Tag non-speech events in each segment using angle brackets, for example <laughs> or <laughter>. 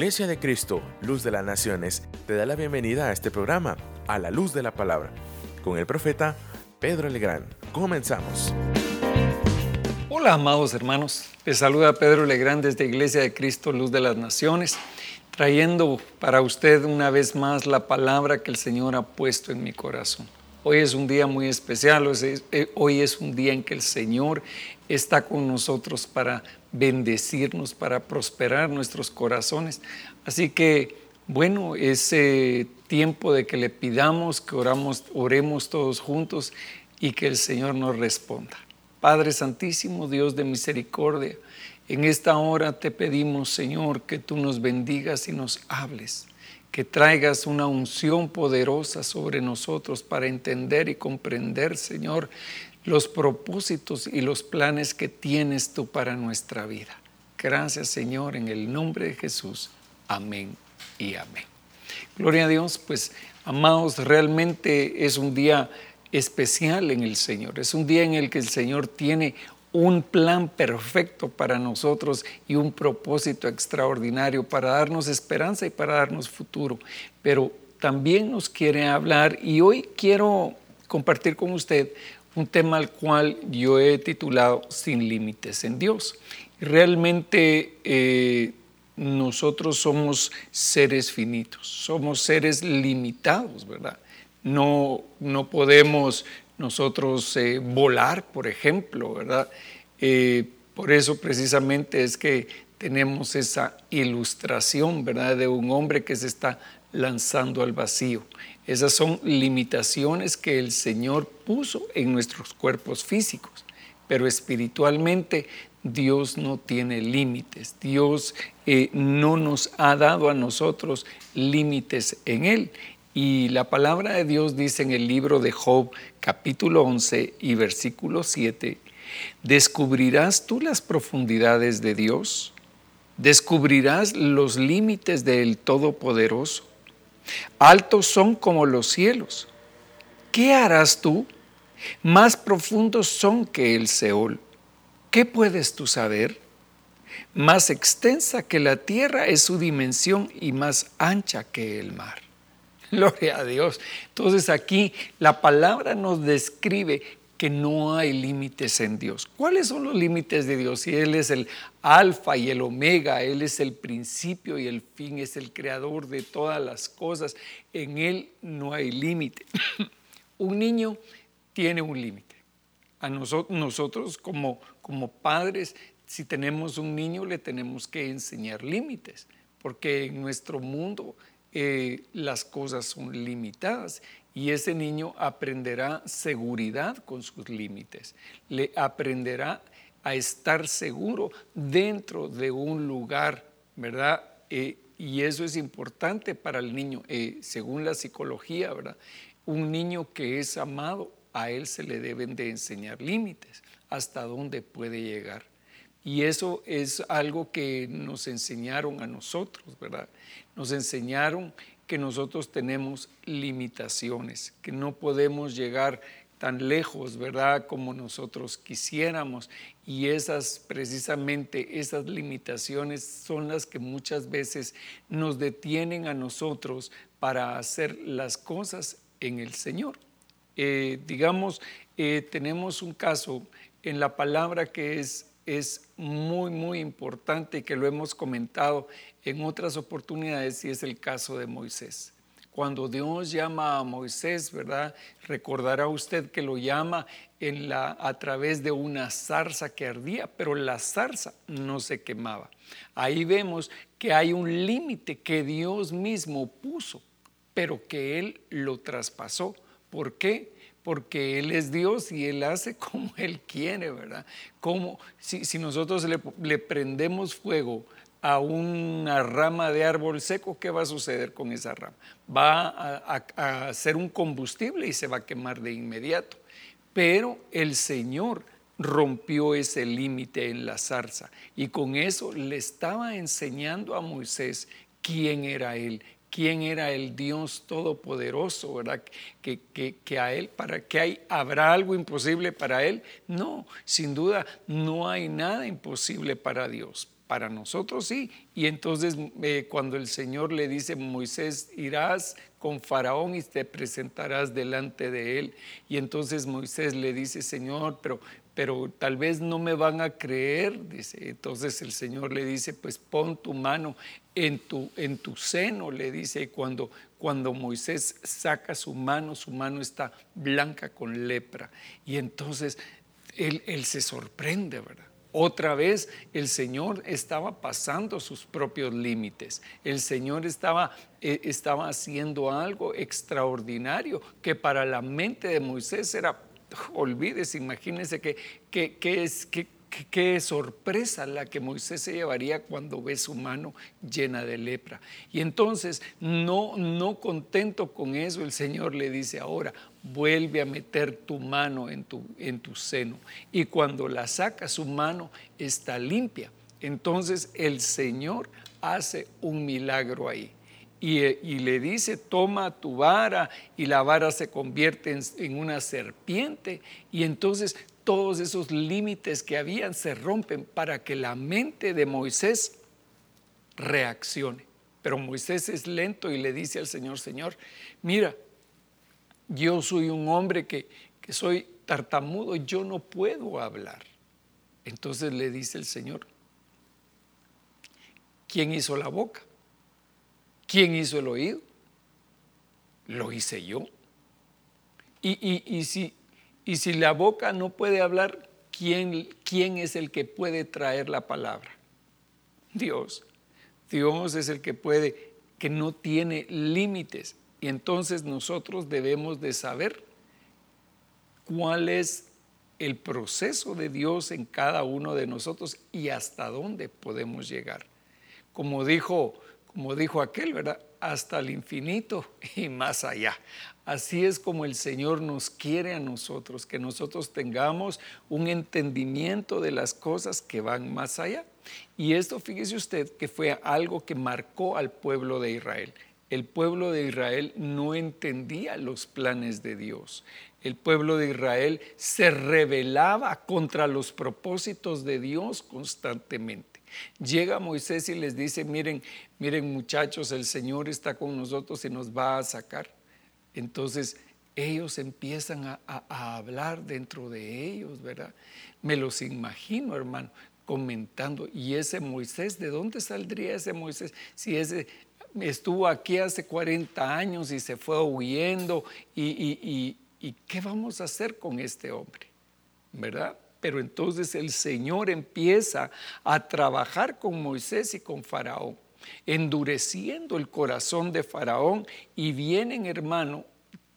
Iglesia de Cristo, Luz de las Naciones, te da la bienvenida a este programa, a la luz de la palabra, con el profeta Pedro Legrand. Comenzamos. Hola, amados hermanos. Les saluda Pedro Legrand desde Iglesia de Cristo, Luz de las Naciones, trayendo para usted una vez más la palabra que el Señor ha puesto en mi corazón. Hoy es un día muy especial, eh, hoy es un día en que el Señor está con nosotros para bendecirnos, para prosperar nuestros corazones. Así que, bueno, ese tiempo de que le pidamos, que oramos, oremos todos juntos y que el Señor nos responda. Padre Santísimo, Dios de misericordia, en esta hora te pedimos, Señor, que tú nos bendigas y nos hables que traigas una unción poderosa sobre nosotros para entender y comprender, Señor, los propósitos y los planes que tienes tú para nuestra vida. Gracias, Señor, en el nombre de Jesús. Amén y amén. Gloria a Dios, pues, amados, realmente es un día especial en el Señor. Es un día en el que el Señor tiene un plan perfecto para nosotros y un propósito extraordinario para darnos esperanza y para darnos futuro. Pero también nos quiere hablar y hoy quiero compartir con usted un tema al cual yo he titulado Sin límites en Dios. Realmente eh, nosotros somos seres finitos, somos seres limitados, ¿verdad? No, no podemos nosotros eh, volar, por ejemplo, ¿verdad? Eh, por eso precisamente es que tenemos esa ilustración, ¿verdad? De un hombre que se está lanzando al vacío. Esas son limitaciones que el Señor puso en nuestros cuerpos físicos, pero espiritualmente Dios no tiene límites. Dios eh, no nos ha dado a nosotros límites en Él. Y la palabra de Dios dice en el libro de Job capítulo 11 y versículo 7, ¿descubrirás tú las profundidades de Dios? ¿Descubrirás los límites del Todopoderoso? Altos son como los cielos. ¿Qué harás tú? Más profundos son que el Seol. ¿Qué puedes tú saber? Más extensa que la tierra es su dimensión y más ancha que el mar. <laughs> Gloria a Dios. Entonces aquí la palabra nos describe que no hay límites en Dios. ¿Cuáles son los límites de Dios? Si Él es el alfa y el omega, Él es el principio y el fin, es el creador de todas las cosas. En Él no hay límite. <laughs> un niño tiene un límite. A nosotros, nosotros como, como padres, si tenemos un niño, le tenemos que enseñar límites, porque en nuestro mundo eh, las cosas son limitadas y ese niño aprenderá seguridad con sus límites, le aprenderá a estar seguro dentro de un lugar, ¿verdad? Eh, y eso es importante para el niño, eh, según la psicología, ¿verdad? Un niño que es amado, a él se le deben de enseñar límites, hasta dónde puede llegar. Y eso es algo que nos enseñaron a nosotros, ¿verdad? Nos enseñaron que nosotros tenemos limitaciones, que no podemos llegar tan lejos, ¿verdad? Como nosotros quisiéramos. Y esas, precisamente, esas limitaciones son las que muchas veces nos detienen a nosotros para hacer las cosas en el Señor. Eh, digamos, eh, tenemos un caso en la palabra que es es muy, muy importante y que lo hemos comentado en otras oportunidades y es el caso de Moisés. Cuando Dios llama a Moisés, ¿verdad? Recordará usted que lo llama en la, a través de una zarza que ardía, pero la zarza no se quemaba. Ahí vemos que hay un límite que Dios mismo puso, pero que Él lo traspasó. ¿Por qué? Porque Él es Dios y Él hace <laughs> como Él quiere, ¿verdad? Como si, nosotros le, prendemos fuego a una rama de árbol seco, ¿qué va a suceder con esa rama? Va a, a, ser un combustible y se va a quemar de inmediato. Pero el Señor rompió ese límite en la zarza y con eso le estaba enseñando a Moisés quién era Él, quién era el Dios todopoderoso, ¿verdad? Que, que, a Él, ¿para qué hay? ¿Habrá algo imposible para Él? No, sin duda, no hay nada imposible para Dios. para nosotros sí. Y entonces eh, cuando el Señor le dice, Moisés, irás con Faraón y te presentarás delante de él. Y entonces Moisés le dice, Señor, pero, pero tal vez no me van a creer. Dice, entonces el Señor le dice, pues pon tu mano en tu, en tu seno, le dice, y cuando, cuando Moisés saca su mano, su mano está blanca con lepra. Y entonces él, él se sorprende, ¿verdad? Otra vez el Señor estaba pasando sus propios límites. El Señor estaba, eh, estaba haciendo algo extraordinario que para la mente de Moisés era, olvídese, imagínense que, es, Qué sorpresa la que Moisés se llevaría cuando ve su mano llena de lepra. Y entonces, no, no contento con eso, el Señor le dice ahora, vuelve a meter tu mano en tu, en tu seno. Y cuando la saca, su mano está limpia. Entonces el Señor hace un milagro ahí. Y, y, le dice, toma tu vara y la vara se convierte en, en, una serpiente y entonces todos esos límites que habían se rompen para que la mente de Moisés reaccione. Pero Moisés es lento y le dice al Señor, Señor, mira, yo soy un hombre que, que soy tartamudo, yo no puedo hablar. Entonces le dice el Señor, ¿quién hizo la boca? ¿Quién hizo el oído? Lo hice yo. Y, y, y si y si la boca no puede hablar, ¿quién, ¿quién es el que puede traer la palabra? Dios. Dios es el que puede, que no tiene límites. Y entonces nosotros debemos de saber cuál es el proceso de Dios en cada uno de nosotros y hasta dónde podemos llegar. Como dijo, como dijo aquel, ¿verdad? Hasta el infinito y más allá. Así es como el Señor nos quiere a nosotros, que nosotros tengamos un entendimiento de las cosas que van más allá. Y esto, fíjese usted, que fue algo que marcó al pueblo de Israel. El pueblo de Israel no entendía los planes de Dios. El pueblo de Israel se rebelaba contra los propósitos de Dios constantemente. Llega Moisés y les dice, miren, miren muchachos, el Señor está con nosotros y nos va a sacar. Entonces ellos empiezan a, hablar dentro de ellos, ¿verdad? Me los imagino, hermano, comentando, ¿y ese Moisés, de dónde saldría ese Moisés? Si ese estuvo aquí hace 40 años y se fue huyendo, y, y qué vamos a hacer con este hombre? ¿Verdad? Pero entonces el Señor empieza a trabajar con Moisés y con Faraón endureciendo el corazón de Faraón y vienen, hermano,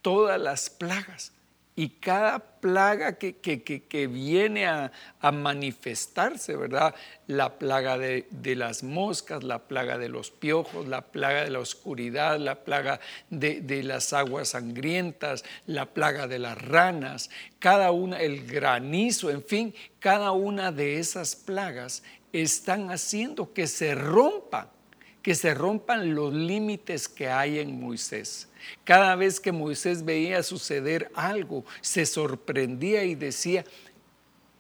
todas las plagas. Y cada plaga que, que, viene a, manifestarse, ¿verdad? La plaga de, las moscas, la plaga de los piojos, la plaga de la oscuridad, la plaga de, de las aguas sangrientas, la plaga de las ranas, cada una, el granizo, en fin, cada una de esas plagas están haciendo que se rompa que se rompan los límites que hay en Moisés. Cada vez que Moisés veía suceder algo, se sorprendía y decía,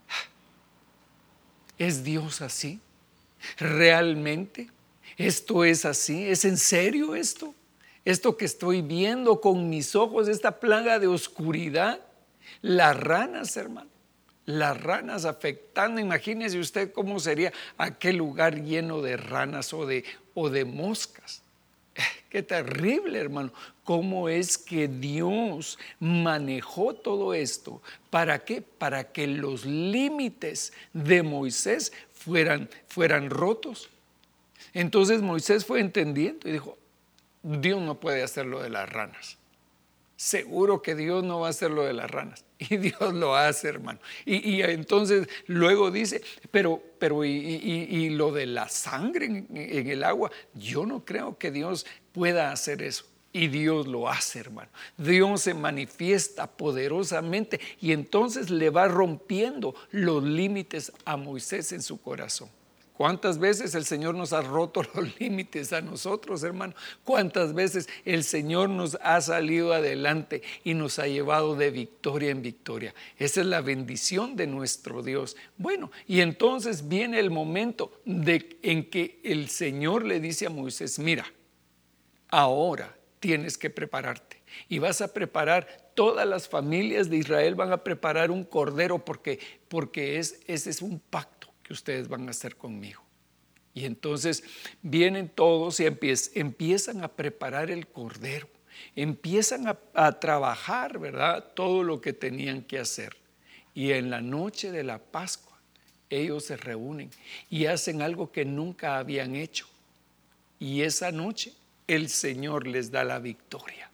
ah, ¿es Dios así? ¿Realmente? ¿Esto es así? ¿Es en serio esto? Esto que estoy viendo con mis ojos, esta plaga de oscuridad, las ranas, hermano las ranas afectando. Imagínese usted cómo sería aquel lugar lleno de ranas o de, o de moscas. <laughs> Qué terrible, hermano. ¿Cómo es que Dios manejó todo esto? ¿Para qué? Para que los límites de Moisés fueran, fueran rotos. Entonces Moisés fue entendiendo y dijo, Dios no puede hacer lo de las ranas. Seguro que Dios no va a hacer lo de las ranas. <laughs> Y Dios lo hace, hermano. Y, entonces luego dice, pero, pero y, lo de la sangre en, en, el agua, yo no creo que Dios pueda hacer eso. Y Dios lo hace, hermano. Dios se manifiesta poderosamente y entonces le va rompiendo los límites a Moisés en su corazón. ¿Cuántas veces el Señor nos ha roto <laughs> los límites a nosotros, hermano? ¿Cuántas veces el Señor nos ha salido adelante y nos ha llevado de victoria en victoria? Esa es la bendición de nuestro Dios. Bueno, y entonces viene el momento de, en que el Señor le dice a Moisés, mira, ahora tienes que prepararte y vas a preparar todas las familias de Israel van a preparar un cordero porque porque es ese es un pacto ustedes van a hacer conmigo. Y entonces vienen todos y empiezan a preparar el cordero, empiezan a, a, trabajar, ¿verdad? Todo lo que tenían que hacer. Y en la noche de la Pascua, ellos se reúnen y hacen algo que nunca habían hecho. Y esa noche el Señor les da la victoria.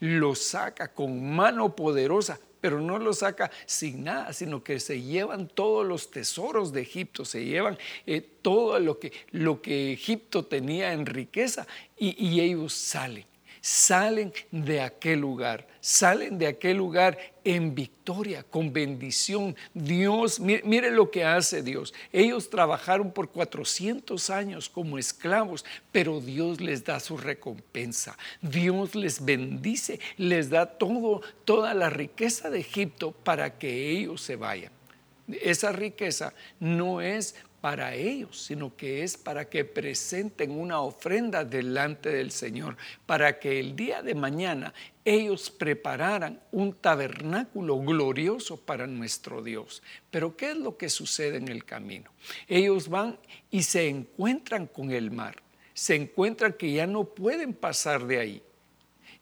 Los saca con mano poderosa pero no lo saca sin nada, sino que se llevan todos los tesoros de Egipto, se llevan eh, todo lo que, lo que Egipto tenía en riqueza y ellos salen salen de aquel lugar, salen de aquel lugar en victoria, con bendición. Dios, mire, lo que hace Dios. Ellos trabajaron por 400 años como esclavos, pero Dios les da su recompensa. Dios les bendice, les da todo, toda la riqueza de Egipto para que ellos se vayan. Esa riqueza no es para ellos, sino que es para que presenten una ofrenda delante del Señor, para que el día de mañana ellos prepararan un tabernáculo glorioso para nuestro Dios. Pero ¿qué es lo que sucede en el camino? Ellos van y se encuentran con el mar, se encuentran que ya no pueden pasar de ahí.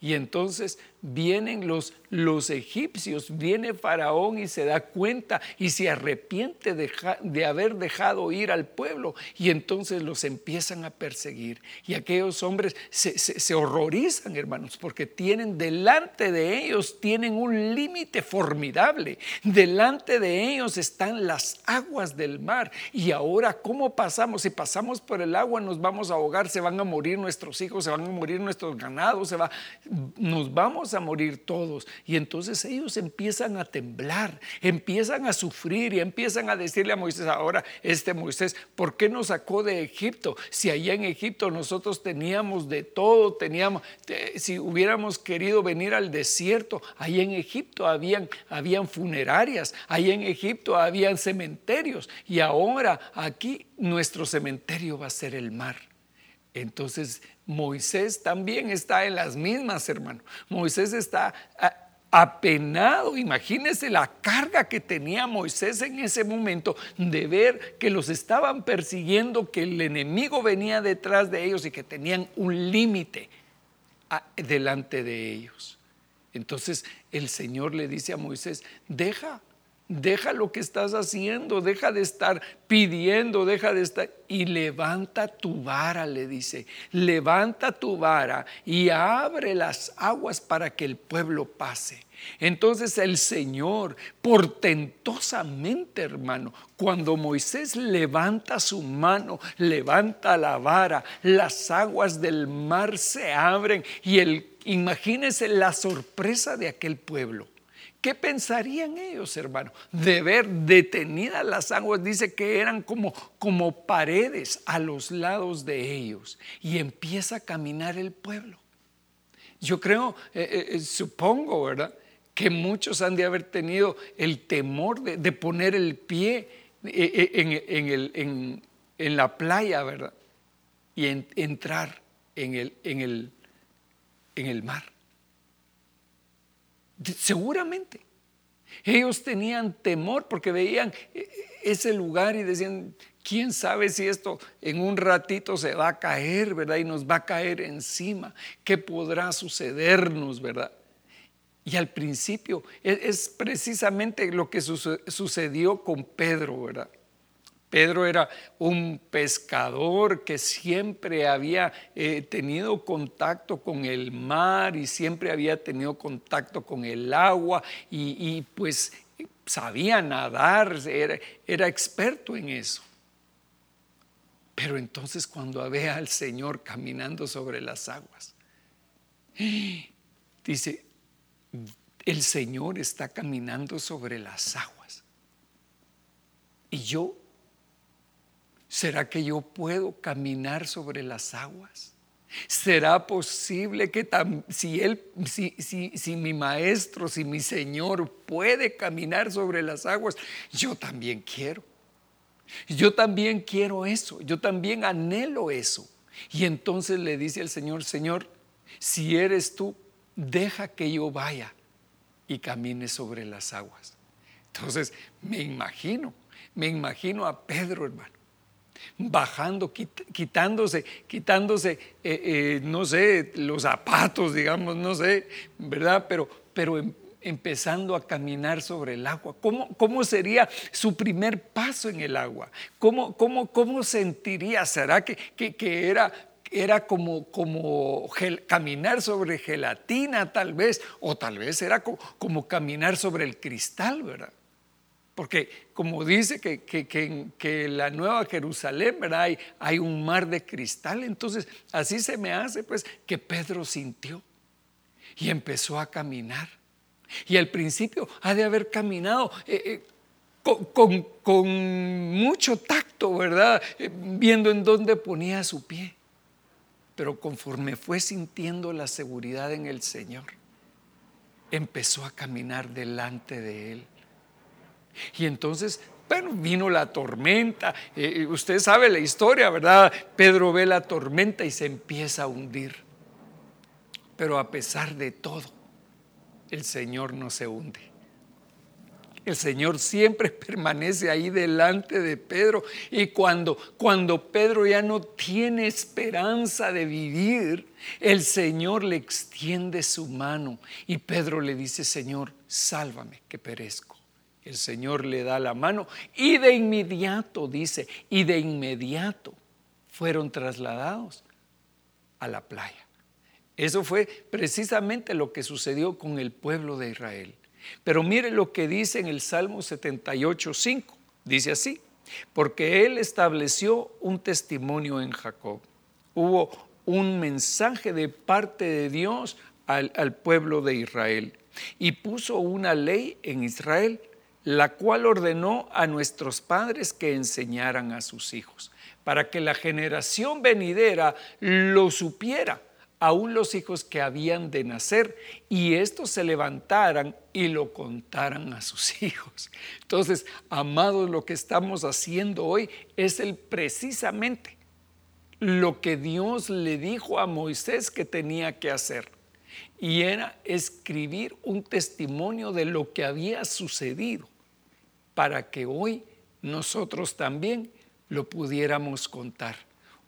Y entonces vienen los, los egipcios, viene Faraón y se da cuenta y se arrepiente de, de, haber dejado ir al pueblo y entonces los empiezan a perseguir. Y aquellos hombres se, se horrorizan, hermanos, porque tienen delante de ellos, tienen un límite formidable. Delante de ellos están las aguas del mar. Y ahora, ¿cómo pasamos? Si pasamos por el agua nos vamos a ahogar, se van a morir nuestros hijos, se van a morir nuestros ganados, se va, nos vamos a morir todos. Y entonces ellos empiezan a temblar, empiezan a sufrir y empiezan a decirle a Moisés, ahora, este Moisés, ¿por qué nos sacó de Egipto? Si allá en Egipto nosotros teníamos de todo, teníamos, si hubiéramos querido venir al desierto, allá en Egipto habían, habían funerarias, allá en Egipto habían cementerios y ahora aquí nuestro cementerio va a ser el mar. Entonces Moisés también está en las mismas, hermano. Moisés está apenado. Imagínese la carga que tenía Moisés en ese momento de ver que los estaban persiguiendo, que el enemigo venía detrás de ellos y que tenían un límite delante de ellos. Entonces el Señor le dice a Moisés, deja deja lo que estás haciendo, deja de estar pidiendo, deja de estar y levanta tu vara, le dice, levanta tu vara y abre las aguas para que el pueblo pase. Entonces el Señor, portentosamente, hermano, cuando Moisés levanta su mano, levanta la vara, las aguas del mar se abren y el, imagínese la sorpresa de aquel pueblo ¿Qué pensarían ellos, hermano? De ver detenidas las aguas, dice que eran como, como paredes a los lados de ellos. Y empieza a caminar el pueblo. Yo creo, eh, eh, eh, supongo, ¿verdad? Que muchos han de haber tenido el temor de, poner el pie en, la playa, ¿verdad? Y entrar en el, en el mar. Seguramente. Ellos tenían temor porque veían eh, ese lugar y decían, quién sabe si esto en un ratito se va a caer, ¿verdad? Y nos va a caer encima. ¿Qué podrá sucedernos, verdad? Y al principio e, es, precisamente lo que sucedió con Pedro, ¿verdad? Pedro era un pescador que siempre había eh, tenido contacto con el mar y siempre había tenido contacto con el agua y, pues sabía nadar, era, era experto en eso. Pero entonces cuando ve al Señor caminando sobre las aguas, dice, el Señor está caminando sobre las aguas. Y yo ¿Será que yo puedo caminar sobre las aguas? ¿Será posible que si, él, si, si mi maestro, si mi Señor puede caminar sobre las aguas, yo también quiero? Yo también quiero eso, yo también anhelo eso. Y entonces le dice al Señor, Señor, si eres tú, deja que yo vaya y camine sobre las aguas. Entonces me imagino, me imagino a Pedro, hermano, bajando, quitándose, quitándose, eh, eh, no sé, los zapatos, digamos, no sé, ¿verdad? Pero, pero em, empezando a caminar sobre el agua. ¿Cómo, cómo sería su primer paso en el agua? ¿Cómo, cómo, cómo sentiría? ¿Será que, que, era, era como, como caminar sobre gelatina tal vez? O tal vez era como, caminar sobre el cristal, ¿verdad? Porque como dice que, que, que, la nueva Jerusalén, ¿verdad? Hay, un mar de cristal. Entonces, así se me hace, pues, que Pedro sintió y empezó a caminar. Y al principio ha de haber caminado eh, eh, con, mucho tacto, ¿verdad? Eh, viendo en dónde ponía su pie. Pero conforme fue sintiendo la seguridad en el Señor, empezó a caminar delante de Él. Y entonces bueno, vino la tormenta. usted sabe la historia, ¿verdad? Pedro ve la tormenta y se empieza a hundir. Pero a pesar de todo, el Señor no se hunde. El Señor siempre <laughs> permanece ahí delante de Pedro. Y cuando, cuando Pedro ya no tiene esperanza de vivir, el Señor le extiende su mano. Y Pedro le dice, Señor, sálvame que perezco. El Señor le da la mano y de inmediato, dice, y de inmediato fueron trasladados a la playa. Eso fue precisamente lo que sucedió con el pueblo de Israel. Pero mire lo que dice en el Salmo 78, 5. Dice así, porque Él estableció un testimonio en Jacob. Hubo un mensaje de parte de Dios al, al pueblo de Israel y puso una ley en Israel, la cual ordenó a nuestros padres que enseñaran a sus hijos, para que la generación venidera lo supiera aún los hijos que habían de nacer, y estos se levantaran y lo contaran a sus <laughs> hijos. Entonces, amados, lo que estamos haciendo hoy es el precisamente lo que Dios le dijo a Moisés que tenía que hacer. Y era escribir un testimonio de lo que había sucedido para que hoy nosotros también lo pudiéramos contar.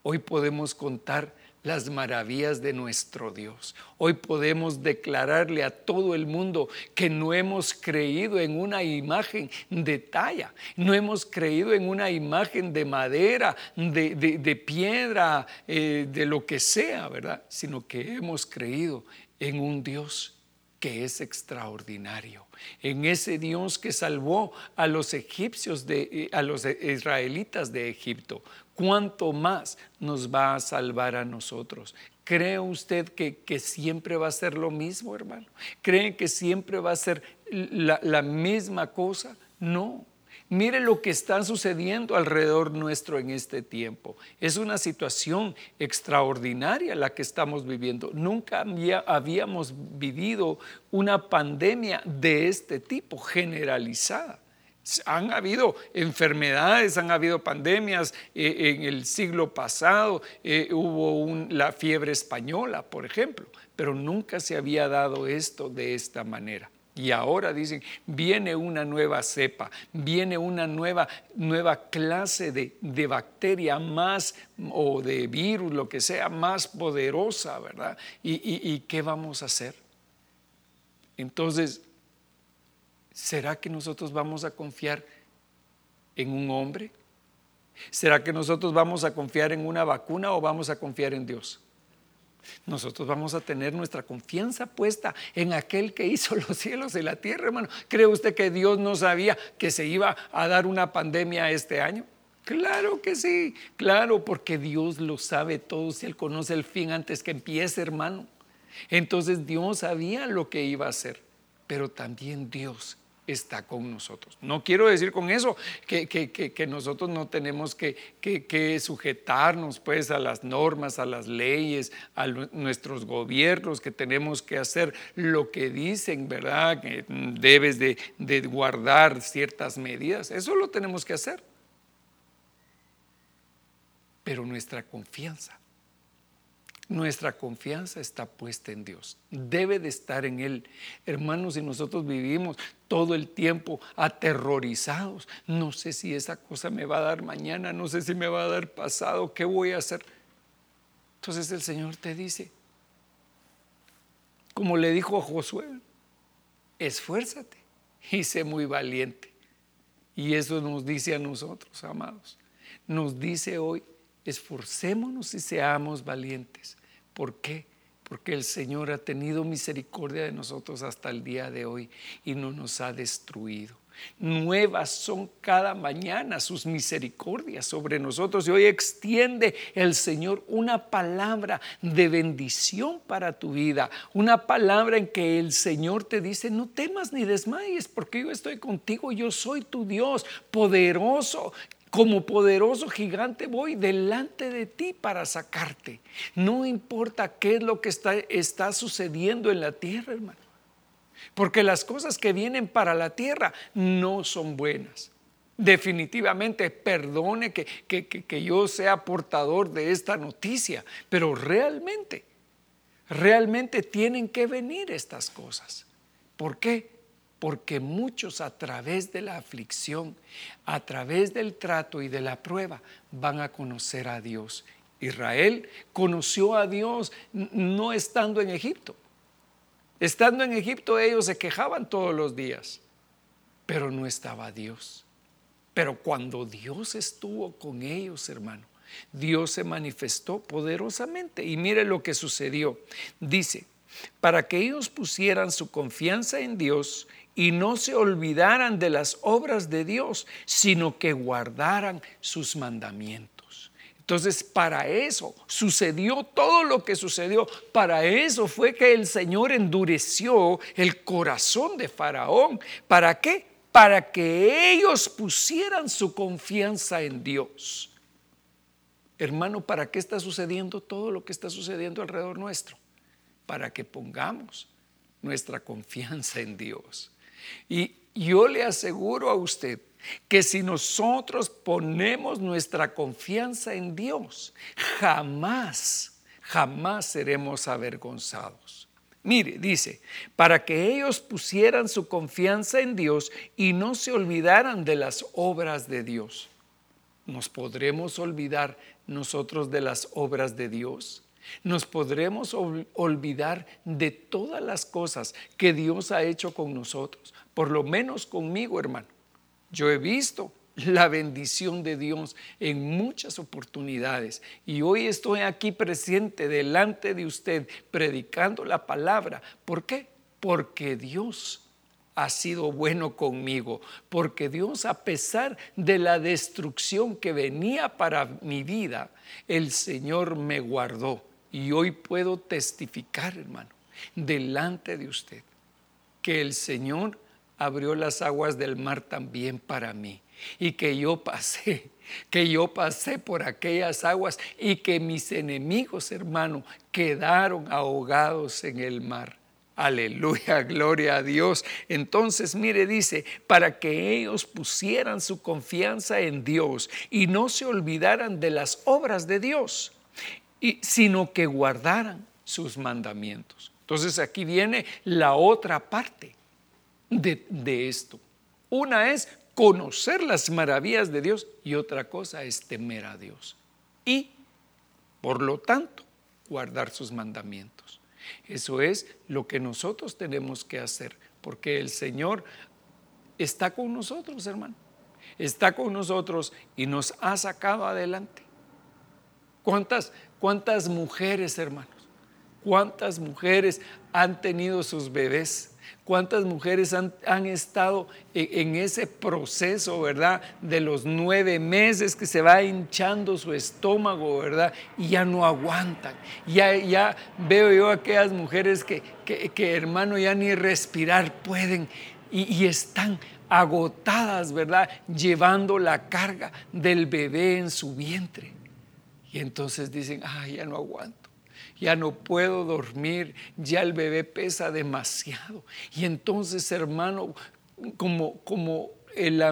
Hoy podemos contar las maravillas de nuestro Dios. Hoy podemos declararle a todo el mundo que no hemos creído en una imagen de talla, no hemos creído en una imagen de madera, de, piedra, eh, de lo que sea, ¿verdad? Sino que hemos creído en un Dios que es extraordinario, en ese Dios que salvó a los egipcios, de, eh, a los israelitas de Egipto, ¿cuánto más nos va a salvar a nosotros? ¿Cree usted que, siempre va a ser lo mismo, hermano? ¿Cree que siempre va a ser la, la misma cosa? No. Mire lo que está sucediendo alrededor nuestro en este tiempo. Es una situación extraordinaria la que estamos viviendo. Nunca habíamos vivido una pandemia de este tipo, generalizada. Han habido enfermedades, han habido pandemias. Eh, en el siglo pasado eh, hubo la fiebre española, por ejemplo, pero nunca se había dado esto de esta manera. Y ahora dicen, viene una nueva cepa, viene una nueva, nueva clase de, bacteria más o de virus, lo que sea, más poderosa, ¿verdad? ¿Y, qué vamos a hacer? Entonces, ¿será que nosotros vamos a confiar en un hombre? ¿Será que nosotros vamos a confiar en una vacuna o vamos a confiar en Dios? Nosotros vamos a tener nuestra confianza puesta en aquel que hizo <laughs> los cielos y la tierra, hermano. ¿Cree usted que Dios no sabía que se iba a dar una pandemia este año? Claro que sí, claro, porque Dios lo sabe todo, si Él conoce el fin antes que empiece, hermano. Entonces Dios sabía lo que iba a hacer, pero también Dios está con nosotros. No quiero decir con eso que, nosotros no tenemos que, sujetarnos pues a las normas, a las leyes, a nuestros gobiernos, que tenemos que hacer lo que dicen, ¿verdad? Que debes de, de guardar ciertas medidas. Eso lo tenemos que hacer. Pero nuestra confianza nuestra confianza está puesta en Dios. Debe de estar en Él. Hermanos, si nosotros vivimos todo el tiempo aterrorizados, no sé si esa cosa me va a dar mañana, no sé si me va a dar pasado, ¿qué voy a hacer? Entonces el Señor te dice, como le dijo a Josué, esfuérzate y sé muy valiente. Y eso nos dice a nosotros, amados. Nos dice hoy, esforcémonos y seamos valientes. ¿Por qué? Porque el Señor ha tenido misericordia de nosotros hasta el día de hoy y no nos ha destruido. Nuevas son cada mañana sus misericordias sobre nosotros y hoy extiende el Señor una palabra de bendición para tu vida, una palabra en que el Señor te dice, no temas ni desmayes porque yo estoy contigo, yo soy tu Dios poderoso como poderoso gigante voy delante de ti para sacarte. No importa qué es lo que está, sucediendo en la tierra, hermano. Porque las cosas que vienen para la tierra no son buenas. Definitivamente, perdone que, que, que yo sea portador de esta noticia, pero realmente, realmente tienen que venir estas cosas. ¿Por qué? Porque muchos a través de la aflicción, a través del trato y de la prueba, van a conocer a Dios. Israel conoció a Dios no estando en Egipto. Estando en Egipto ellos se quejaban todos los días, pero no estaba Dios. Pero cuando Dios estuvo con ellos, hermano, Dios se manifestó poderosamente. Y mire lo que sucedió. Dice, para que ellos pusieran su confianza en Dios y no se olvidaran de las obras de Dios, sino que guardaran sus mandamientos. Entonces, para eso sucedió todo lo que sucedió. Para eso fue que el Señor endureció el corazón de Faraón. ¿Para qué? Para que ellos pusieran su confianza en Dios. Hermano, ¿para qué está sucediendo todo lo que está sucediendo alrededor nuestro? Para que pongamos nuestra confianza en Dios. Y yo le aseguro a usted que si nosotros ponemos nuestra confianza en Dios, jamás, jamás seremos avergonzados. Mire, dice, para que ellos pusieran su confianza en Dios y no se olvidaran de las obras de Dios. ¿Nos podremos olvidar nosotros de las obras de Dios? Nos podremos olvidar de todas las cosas que Dios ha hecho con nosotros, por lo menos conmigo, hermano. Yo he visto la bendición de Dios en muchas oportunidades y hoy estoy aquí presente delante de usted predicando la palabra. ¿Por qué? Porque Dios ha sido bueno conmigo, porque Dios, a pesar de la destrucción que venía para mi vida, el Señor me guardó. Y hoy puedo testificar, hermano, delante de usted, que el Señor abrió las aguas del mar también para mí. Y que yo pasé, que yo pasé por aquellas aguas y que mis enemigos, hermano, quedaron ahogados en el mar. Aleluya, gloria a Dios. Entonces, mire, dice, para que ellos pusieran su confianza en Dios y no se olvidaran de las obras de Dios sino que guardaran sus mandamientos. Entonces aquí viene la otra parte de, de esto. Una es conocer las maravillas de Dios y otra cosa es temer a Dios. Y, por lo tanto, guardar sus mandamientos. Eso es lo que nosotros tenemos que hacer, porque el Señor está con nosotros, hermano. Está con nosotros y nos ha sacado adelante. ¿Cuántas, cuántas mujeres, hermanos? ¿Cuántas mujeres han tenido sus bebés? ¿Cuántas mujeres han, estado en, ese proceso, verdad? De los nueve meses que se va hinchando su estómago, ¿verdad? Y ya no aguantan. Ya, veo yo aquellas mujeres que, que, hermano, ya ni respirar pueden y, están agotadas, ¿verdad? Llevando la carga del bebé en su vientre. Y entonces dicen, ay, ya no aguanto, ya no puedo dormir, ya el bebé pesa demasiado. Y entonces, hermano, como, como el,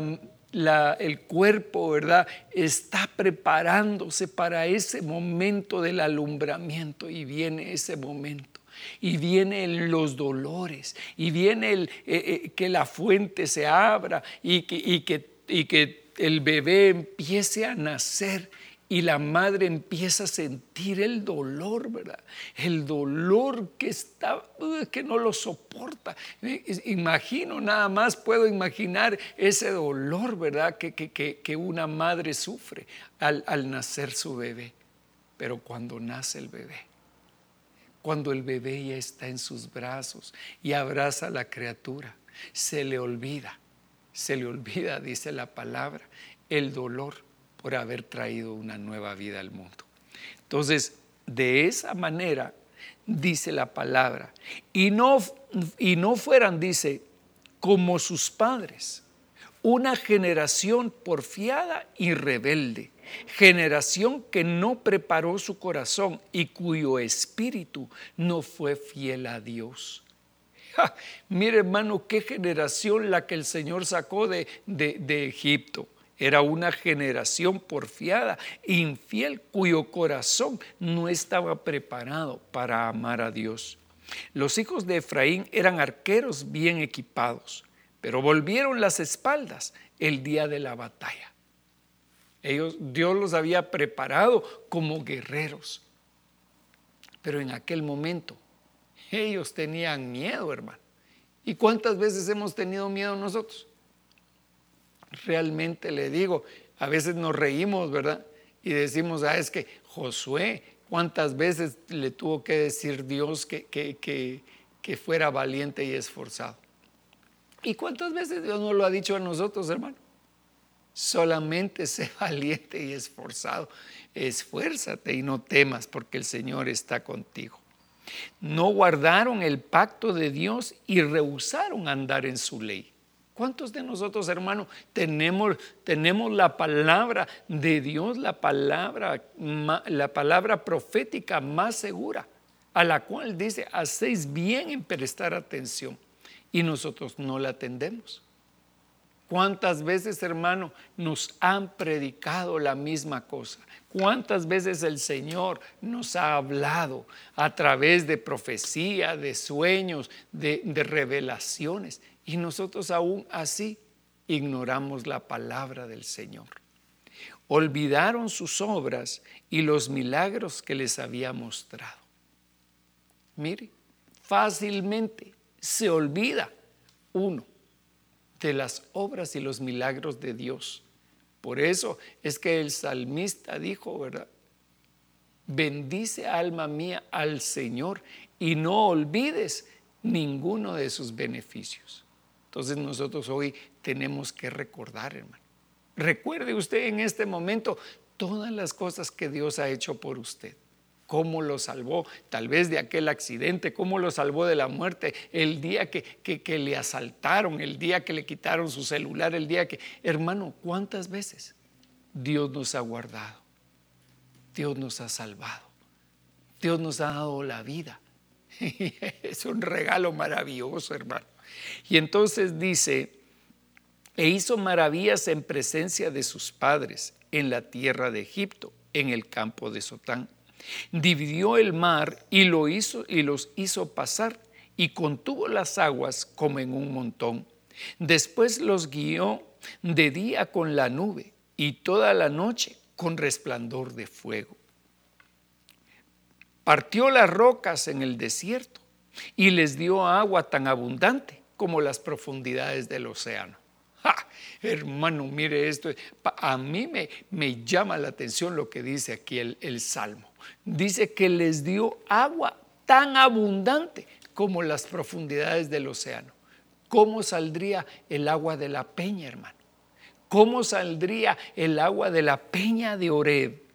el cuerpo, ¿verdad? Está preparándose para ese momento del alumbramiento y viene ese momento. Y vienen los dolores, y viene el, eh, eh, que la fuente se abra y que, y que, y que el bebé empiece a nacer y la madre empieza a sentir el dolor, ¿verdad? El dolor que está, que no lo soporta. Imagino, nada más puedo imaginar ese dolor, ¿verdad? Que, que, una madre sufre al, al nacer su bebé. Pero cuando nace el bebé, cuando el bebé ya está en sus brazos y abraza a la criatura, se le olvida, se le olvida, dice la palabra, el dolor por haber traído una nueva vida al mundo. Entonces, de esa manera dice la palabra, y no, y no fueran, dice, como sus padres, una generación porfiada y rebelde, generación que no preparó su corazón y cuyo espíritu no fue fiel a Dios. mire hermano, qué generación la que el Señor sacó de, de, de Egipto. Era una generación porfiada, infiel, cuyo corazón no estaba preparado para amar a Dios. Los hijos de Efraín eran arqueros bien equipados, pero volvieron las espaldas el día de la batalla. Dios los había preparado como guerreros, pero en aquel momento ellos tenían miedo, hermano. ¿Y cuántas veces hemos tenido miedo nosotros? Realmente le digo, a veces nos reímos, ¿verdad? Y decimos, ah, es que Josué, ¿cuántas veces le tuvo que decir Dios que, que, que, fuera valiente y esforzado? ¿Y cuántas veces Dios nos lo ha dicho a nosotros, hermano? Solamente sé <laughs> valiente y esforzado. Esfuérzate y no temas porque el Señor está contigo. No guardaron el pacto de Dios y rehusaron andar en su ley. ¿Cuántos de nosotros, hermanos, tenemos, tenemos la palabra de Dios, la palabra, la palabra profética más segura, a la cual dice, hacéis bien en prestar atención, y nosotros no la atendemos? ¿Cuántas veces, hermano, nos han predicado la misma cosa? ¿Cuántas veces el Señor nos ha hablado a través de profecía, de sueños, de, de revelaciones? Y nosotros aún así ignoramos la palabra del Señor. Olvidaron sus obras y los milagros que les había mostrado. Mire, fácilmente se olvida uno de las obras y los milagros de Dios. Por eso es que el salmista dijo, ¿verdad? Bendice alma mía al Señor y no olvides ninguno de sus beneficios. Entonces nosotros hoy tenemos que recordar, hermano. Recuerde usted en este momento todas las cosas que Dios ha hecho por usted. Cómo lo salvó, tal vez de aquel accidente, cómo lo salvó de la muerte, el día que, que, le asaltaron, el día que le quitaron su celular, el día que... Hermano, ¿cuántas veces Dios nos ha guardado? Dios nos ha salvado. Dios nos ha dado la vida. <laughs> es un regalo maravilloso, hermano. Y entonces dice, e hizo maravillas en presencia de sus padres en la tierra de Egipto, en el campo de Sotán. Dividió el mar y, lo hizo, y los hizo pasar y contuvo las aguas como en un montón. Después los guió de día con la nube y toda la noche con resplandor de fuego. Partió las rocas en el desierto y les dio agua tan abundante como las profundidades del océano. Hermano, mire esto. A mí me, me, llama la atención lo que dice aquí el, el Salmo. Dice que les dio agua tan abundante como las profundidades del océano. ¿Cómo saldría el agua de la peña, hermano? ¿Cómo saldría el agua de la peña de Oreb?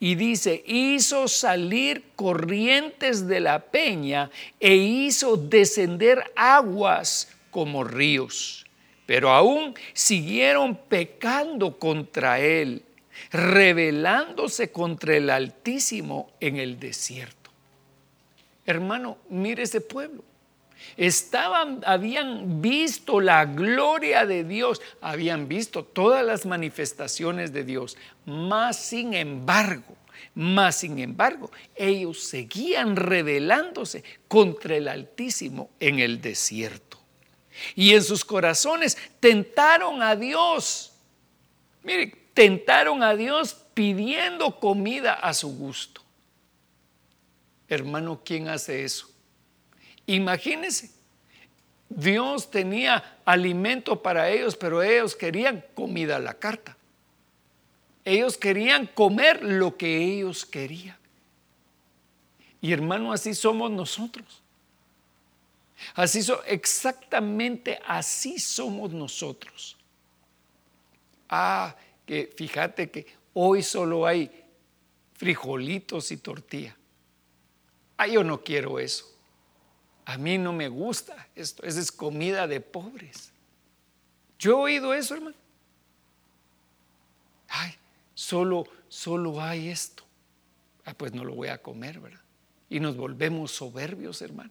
Y dice, hizo salir corrientes de la peña e hizo descender aguas como ríos, pero aún siguieron pecando contra él, rebelándose contra el Altísimo en el desierto. Hermano, mire ese pueblo. Estaban, habían visto la gloria de Dios, habían visto todas las manifestaciones de Dios, más sin embargo, más sin embargo, ellos seguían rebelándose contra el Altísimo en el desierto. Y en sus corazones tentaron a Dios. Mire, tentaron a Dios pidiendo comida a su gusto. Hermano, ¿quién hace eso? Imagínense, Dios tenía alimento para ellos, pero ellos querían comida a la carta. Ellos querían comer lo que ellos querían. Y hermano, así somos nosotros. Así so, exactamente así somos nosotros. Ah, que fíjate que hoy solo hay frijolitos y tortilla. Ah, yo no quiero eso. A mí no me gusta esto. Esa es comida de pobres. Yo he oído eso, hermano. Ay, solo, solo hay esto. Ah, pues no lo voy a comer, ¿verdad? Y nos volvemos soberbios, hermano.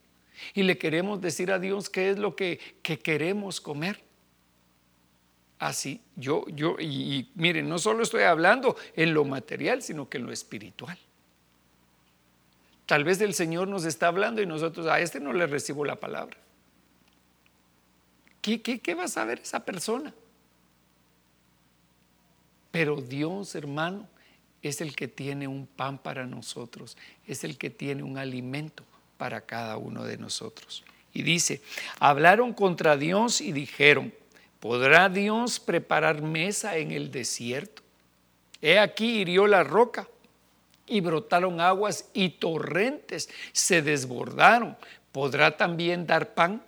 Y le queremos decir a Dios qué es lo que, queremos comer. Así, yo, yo, y, y miren, no solo estoy hablando en lo material, sino que en lo espiritual. Tal vez el Señor nos está hablando y nosotros a este no le recibo la palabra. ¿Qué, qué, va a saber esa persona? Pero Dios, hermano, es el que tiene un pan para nosotros, es el que tiene un alimento para cada uno de nosotros. Y dice, hablaron contra Dios y dijeron, ¿podrá Dios preparar mesa en el desierto? He aquí hirió la roca y brotaron aguas y torrentes se desbordaron. ¿Podrá también dar pan?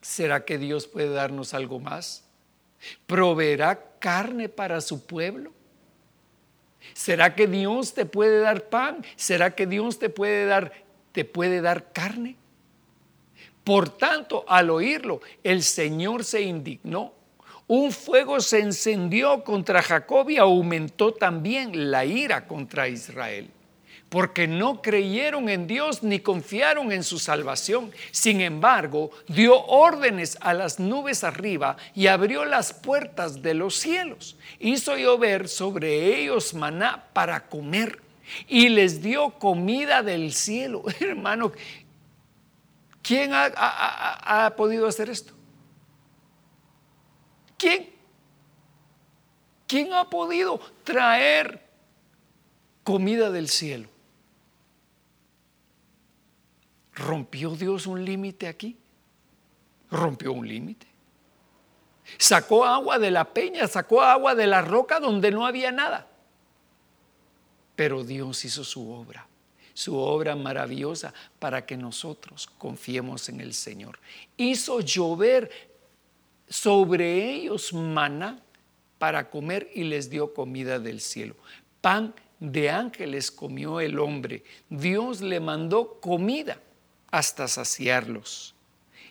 ¿Será que Dios puede darnos algo más? ¿Proveerá carne para su pueblo? ¿Será que Dios te puede dar pan? ¿Será que Dios te puede dar te puede dar carne? Por tanto, al oírlo, el Señor se indignó. Un fuego se encendió contra Jacob y aumentó también la ira contra Israel porque no creyeron en Dios ni confiaron en su salvación. Sin embargo, dio órdenes a las nubes arriba y abrió las puertas de los cielos. Hizo llover sobre ellos maná para comer y les dio comida del cielo. <laughs> Hermano, ¿quién ha, podido hacer esto? ¿Quién? ¿Quién ha podido traer comida del cielo? ¿Rompió Dios un límite aquí? Rompió un límite. Sacó agua de la peña, sacó agua de la roca donde no había nada. Pero Dios hizo su obra, su obra maravillosa para que nosotros confiemos en el Señor. Hizo llover sobre ellos maná para comer y les dio comida del cielo. Pan de ángeles comió el hombre. Dios le mandó comida hasta saciarlos.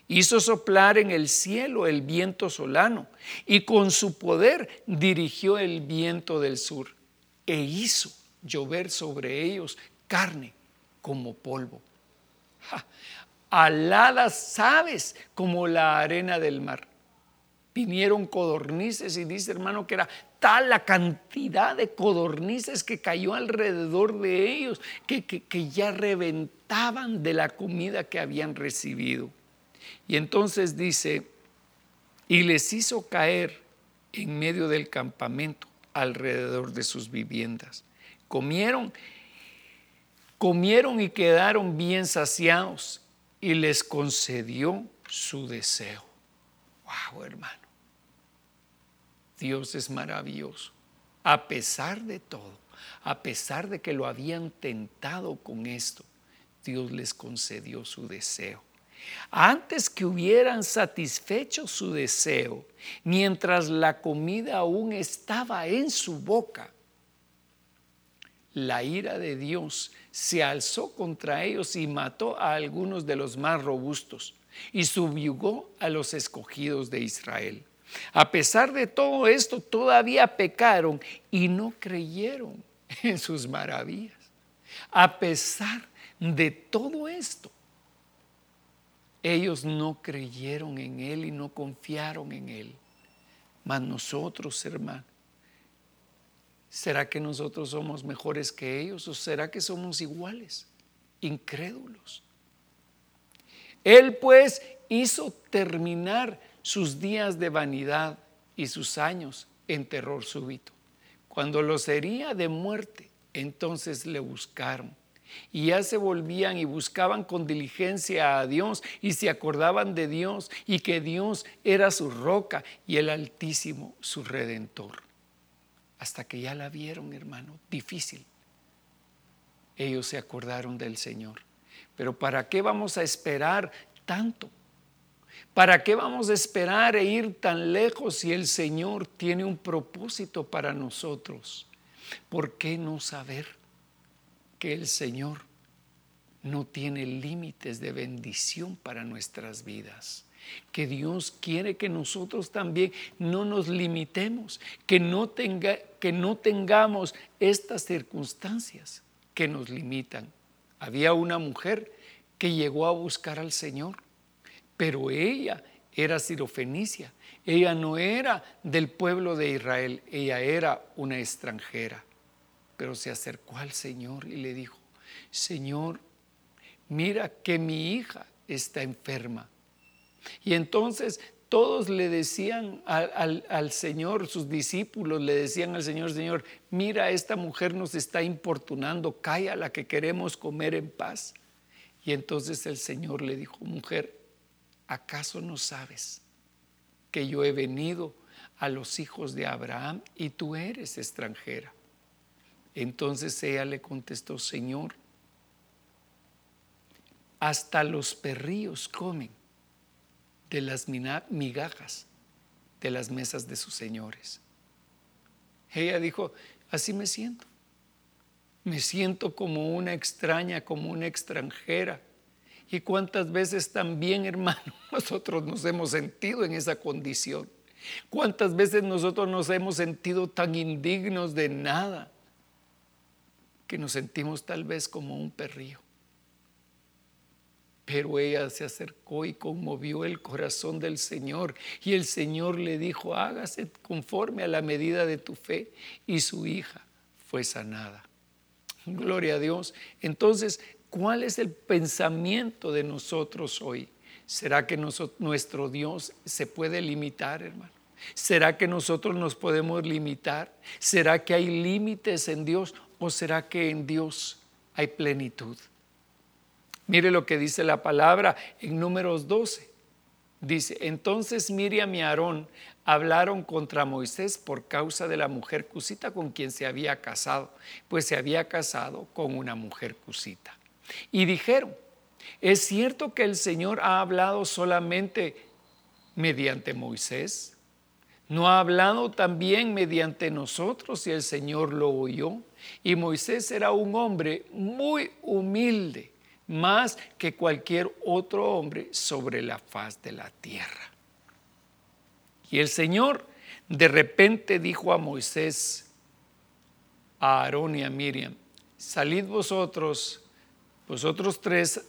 Hizo soplar en el cielo el viento solano y con su poder dirigió el viento del sur e hizo llover sobre ellos carne como polvo. aladas aves como la arena del mar. Vinieron codornices y dice hermano que era tal la cantidad de codornices que cayó alrededor de ellos que, que ya reventó de la comida que habían recibido. Y entonces dice, y les hizo caer en medio del campamento alrededor de sus viviendas. Comieron, comieron y quedaron bien saciados y les concedió su deseo. Wow, hermano. Dios es maravilloso. A pesar de todo, a pesar de que lo habían tentado con esto, Dios les concedió su deseo. Antes que hubieran satisfecho su deseo, mientras la comida aún estaba en su boca, la ira de Dios se alzó contra ellos y mató a algunos de los más robustos y subyugó a los escogidos de Israel. A pesar de todo esto, todavía pecaron y no creyeron <laughs> en sus maravillas. A pesar de todo esto, ellos no creyeron en Él y no confiaron en Él. Mas nosotros, hermanos, ¿será que nosotros somos mejores que ellos o será que somos iguales, incrédulos? Él pues hizo terminar sus días de vanidad y sus años en terror súbito. Cuando los hería de muerte, entonces le buscaron. Y ya se volvían y buscaban con diligencia a Dios y se acordaban de Dios y que Dios era su roca y el Altísimo su redentor. Hasta que ya la vieron, hermano, difícil. Ellos se acordaron del Señor. Pero ¿para qué vamos a esperar tanto? ¿Para qué vamos a esperar e ir tan lejos si el Señor tiene un propósito para nosotros? ¿Por qué no saber que el Señor no tiene límites de bendición para nuestras vidas? Que Dios quiere que nosotros también no nos limitemos, que no, tenga, que no tengamos estas circunstancias que nos limitan. Había una mujer que llegó a buscar al Señor pero ella era sirofenicia. Ella no era del pueblo de Israel, ella era una extranjera. Pero se acercó al Señor y le dijo, Señor, mira que mi hija está enferma. Y entonces todos le decían al, al, Señor, sus discípulos le decían al Señor, Señor, mira, esta mujer nos está importunando, la que queremos comer en paz. Y entonces el Señor le dijo, mujer, ¿acaso no sabes que yo he venido a los hijos de Abraham y tú eres extranjera? Entonces ella le contestó, Señor, hasta los perrillos comen de las migajas de las mesas de sus señores. Ella dijo, así me siento. Me siento como una extraña, como una extranjera y cuántas veces también, hermano, <laughs> nosotros nos hemos sentido en esa condición. Cuántas veces nosotros nos hemos sentido tan indignos de nada que nos sentimos tal vez como un perrillo. Pero ella se acercó y conmovió el corazón del Señor. Y el Señor le dijo, hágase conforme a la medida de tu fe. Y su hija fue sanada. Gloria a Dios. Entonces, ¿Cuál es el pensamiento de nosotros hoy? ¿Será que nuestro Dios se puede limitar, hermano? ¿Será que nosotros nos podemos limitar? ¿Será que hay límites en Dios o será que en Dios hay plenitud? Mire lo que dice la palabra en números 12. Dice, entonces Miriam y Aarón hablaron contra Moisés por causa de la mujer cusita con quien se había casado, pues se había casado con una mujer cusita. Y dijeron, ¿es cierto que el Señor ha hablado solamente mediante Moisés? ¿No ha hablado también mediante nosotros y el Señor lo oyó? Y Moisés era un hombre muy humilde, más que cualquier otro hombre sobre la faz de la tierra. Y el Señor de repente dijo a Moisés, a Aarón y a Miriam, salid vosotros vosotros tres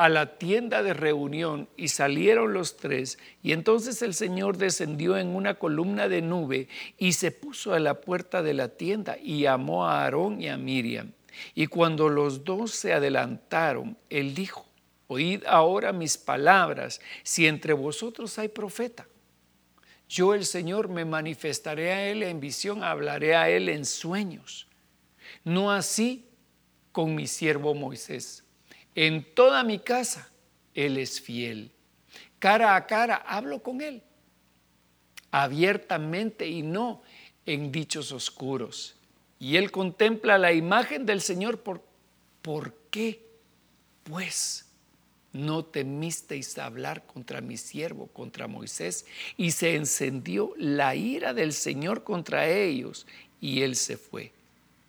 a la tienda de reunión y salieron los tres y entonces el Señor descendió en una columna de nube y se puso a la puerta de la tienda y llamó a Aarón y a Miriam. Y cuando los dos se adelantaron, él dijo, oíd ahora mis palabras, si entre vosotros hay profeta. Yo el Señor me manifestaré a él en visión, hablaré a él en sueños. No así con mi siervo Moisés. En toda mi casa Él es fiel. Cara a cara hablo con Él, abiertamente y no en dichos oscuros. Y Él contempla la imagen del Señor. ¿Por, ¿por qué? Pues no temisteis hablar contra mi siervo, contra Moisés. Y se encendió la ira del Señor contra ellos y Él se fue.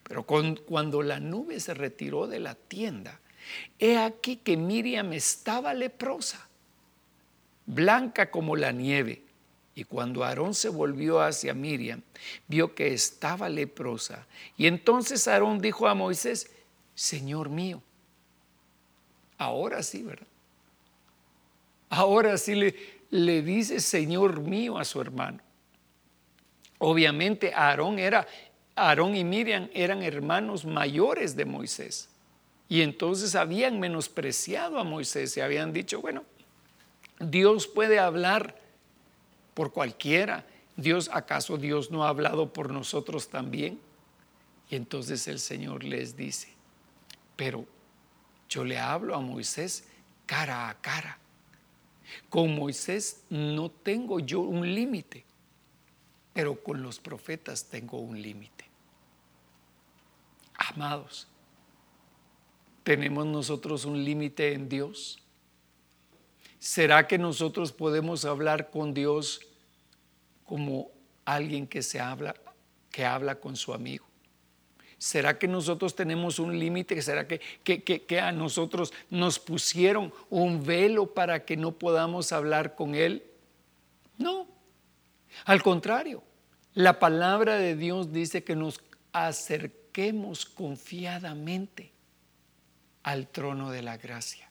Pero cuando la nube se retiró de la tienda, he aquí que Miriam estaba leprosa, blanca como la nieve. Y cuando Aarón se volvió hacia Miriam, vio que estaba leprosa. Y entonces Aarón dijo a Moisés, Señor mío, ahora sí, ¿verdad? Ahora sí le, le dice Señor mío a su hermano. Obviamente Aarón era Aarón y Miriam eran hermanos mayores de Moisés. Y entonces habían menospreciado a Moisés y habían dicho, bueno, Dios puede hablar por cualquiera. Dios, ¿acaso Dios no ha hablado por nosotros también? Y entonces el Señor les dice, pero yo le hablo a Moisés cara a cara. Con Moisés no tengo yo un límite, pero con los profetas tengo un límite. Amados, ¿tenemos nosotros un límite en Dios? ¿Será que nosotros podemos hablar con Dios como alguien que se habla, que habla con su amigo? ¿Será que nosotros tenemos un límite? ¿Será que, que, que, a nosotros nos pusieron un velo para que no podamos hablar con Él? No. Al contrario, la palabra de Dios dice que nos acerquemos confiadamente al trono de la gracia.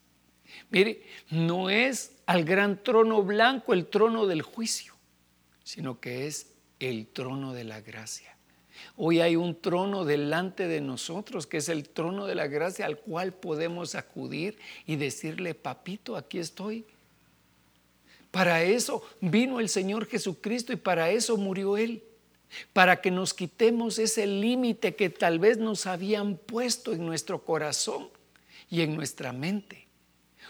Mire, no es al gran trono blanco el trono del juicio, sino que es el trono de la gracia. Hoy hay un trono delante de nosotros, que es el trono de la gracia al cual podemos acudir y decirle, papito, aquí estoy. Para eso vino el Señor Jesucristo y para eso murió Él para que nos quitemos ese límite que tal vez nos habían puesto en nuestro corazón y en nuestra mente.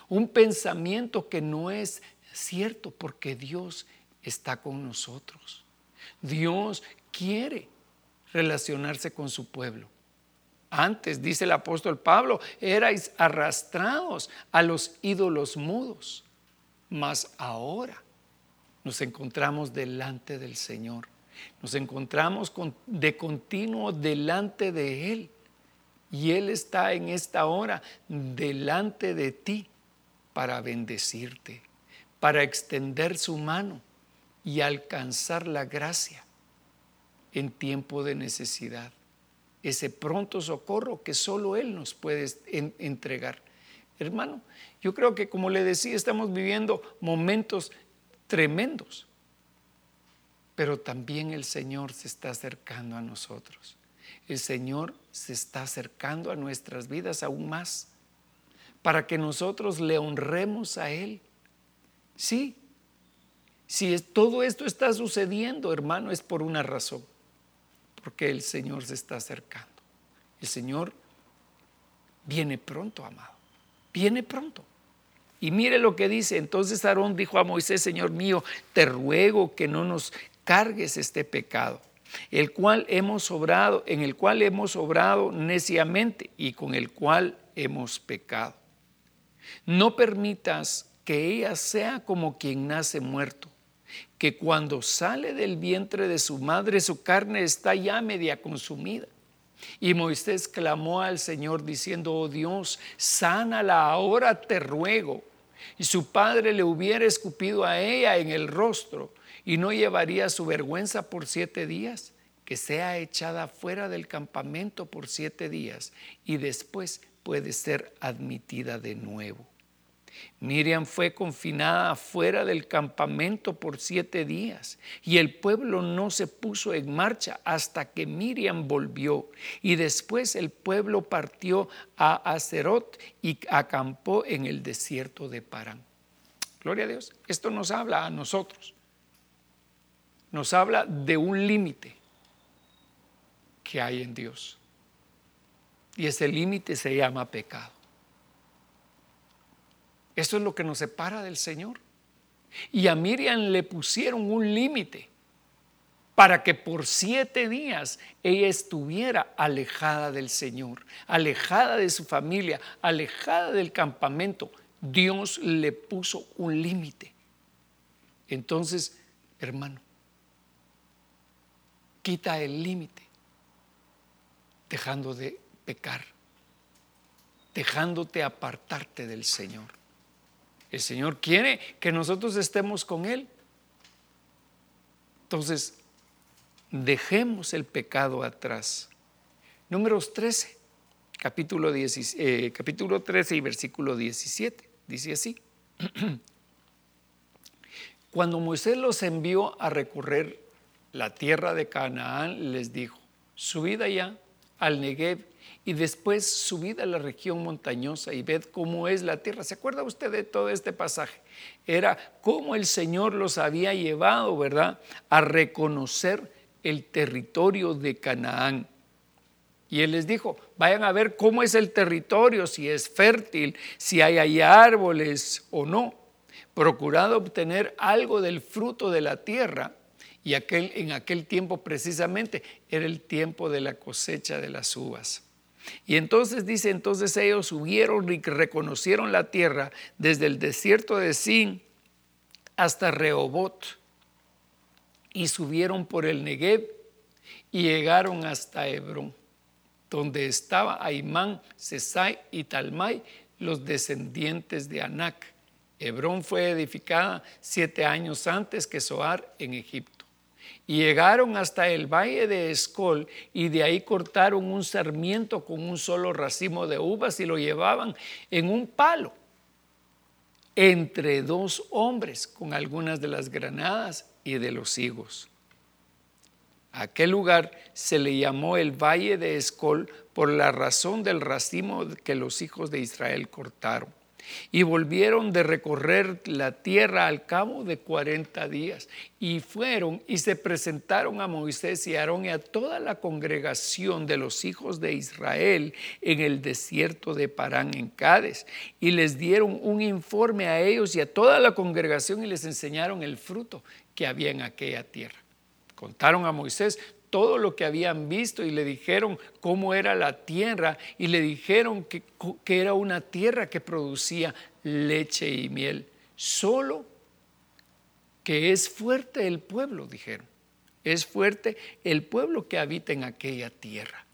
Un pensamiento que no es cierto porque Dios está con nosotros. Dios quiere relacionarse con su pueblo. Antes, dice el apóstol Pablo, erais arrastrados a los ídolos mudos, mas ahora nos encontramos delante del Señor nos encontramos de continuo delante de Él. Y Él está en esta hora delante de ti para bendecirte, para extender su mano y alcanzar la gracia en tiempo de necesidad. Ese pronto socorro que solo Él nos puede entregar. Hermano, yo creo que como le decía, estamos viviendo momentos tremendos pero también el Señor se está acercando a nosotros. El Señor se está acercando a nuestras vidas aún más para que nosotros le honremos a Él. Sí, si todo esto está sucediendo, hermano, es por una razón, porque el Señor se está acercando. El Señor viene pronto, amado, viene pronto. Y mire lo que dice, entonces Aarón dijo a Moisés, Señor mío, te ruego que no nos cargues este pecado, el cual hemos obrado, en el cual hemos obrado neciamente y con el cual hemos pecado. No permitas que ella sea como quien nace muerto, que cuando sale del vientre de su madre su carne está ya media consumida. Y Moisés clamó al Señor diciendo, oh Dios, sánala ahora te ruego. Y su padre le hubiera escupido a ella en el rostro, y no llevaría su vergüenza por siete días, que sea echada fuera del campamento por siete días y después puede ser admitida de nuevo. Miriam fue confinada fuera del campamento por siete días y el pueblo no se puso en marcha hasta que Miriam volvió y después el pueblo partió a Acerot y acampó en el desierto de Parán. Gloria a Dios. Esto nos habla a nosotros nos habla de un límite que hay en Dios. Y ese límite se llama pecado. Eso es lo que nos separa del Señor. Y a Miriam le pusieron un límite para que por siete días ella estuviera alejada del Señor, alejada de su familia, alejada del campamento. Dios le puso un límite. Entonces, hermano, quita el límite dejando de pecar, dejándote apartarte del Señor. El Señor quiere que nosotros estemos con Él. Entonces, dejemos el pecado atrás. Números 13, capítulo, eh, capítulo 13 y versículo 17. Dice así. <clears throat> Cuando Moisés los envió a recorrer la tierra de Canaán, les dijo, subid allá al Negev y después subid a la región montañosa y ved cómo es la tierra. ¿Se acuerda usted de todo este pasaje? Era cómo el Señor los había llevado, ¿verdad?, a reconocer el territorio de Canaán. Y él les dijo, vayan a ver cómo es el territorio, si es fértil, si hay, hay árboles o no. Procurad obtener algo del fruto de la tierra. Y aquel, en aquel tiempo precisamente era el tiempo de la cosecha de las uvas. Y entonces dice, entonces ellos subieron y reconocieron la tierra desde el desierto de Sin hasta Rehobot y subieron por el Negev y llegaron hasta Hebrón donde estaba Aimán, Sesai y Talmai, los descendientes de Anac. Hebrón fue edificada siete años antes que Zoar en Egipto. Llegaron hasta el valle de Escol y de ahí cortaron un sarmiento con un solo racimo de uvas y lo llevaban en un palo entre dos hombres con algunas de las granadas y de los higos. aquel lugar se le llamó el Valle de Escol por la razón del racimo que los hijos de Israel cortaron. Y volvieron de recorrer la tierra al cabo de cuarenta días. Y fueron y se presentaron a Moisés y Aarón y a toda la congregación de los hijos de Israel en el desierto de Parán en Cádiz. Y les dieron un informe a ellos y a toda la congregación y les enseñaron el fruto que había en aquella tierra. Contaron a Moisés todo lo que habían visto y le dijeron cómo era la tierra y le dijeron que, era una tierra que producía leche y miel. Solo que es fuerte el pueblo, dijeron. Es fuerte el pueblo que habita en aquella tierra.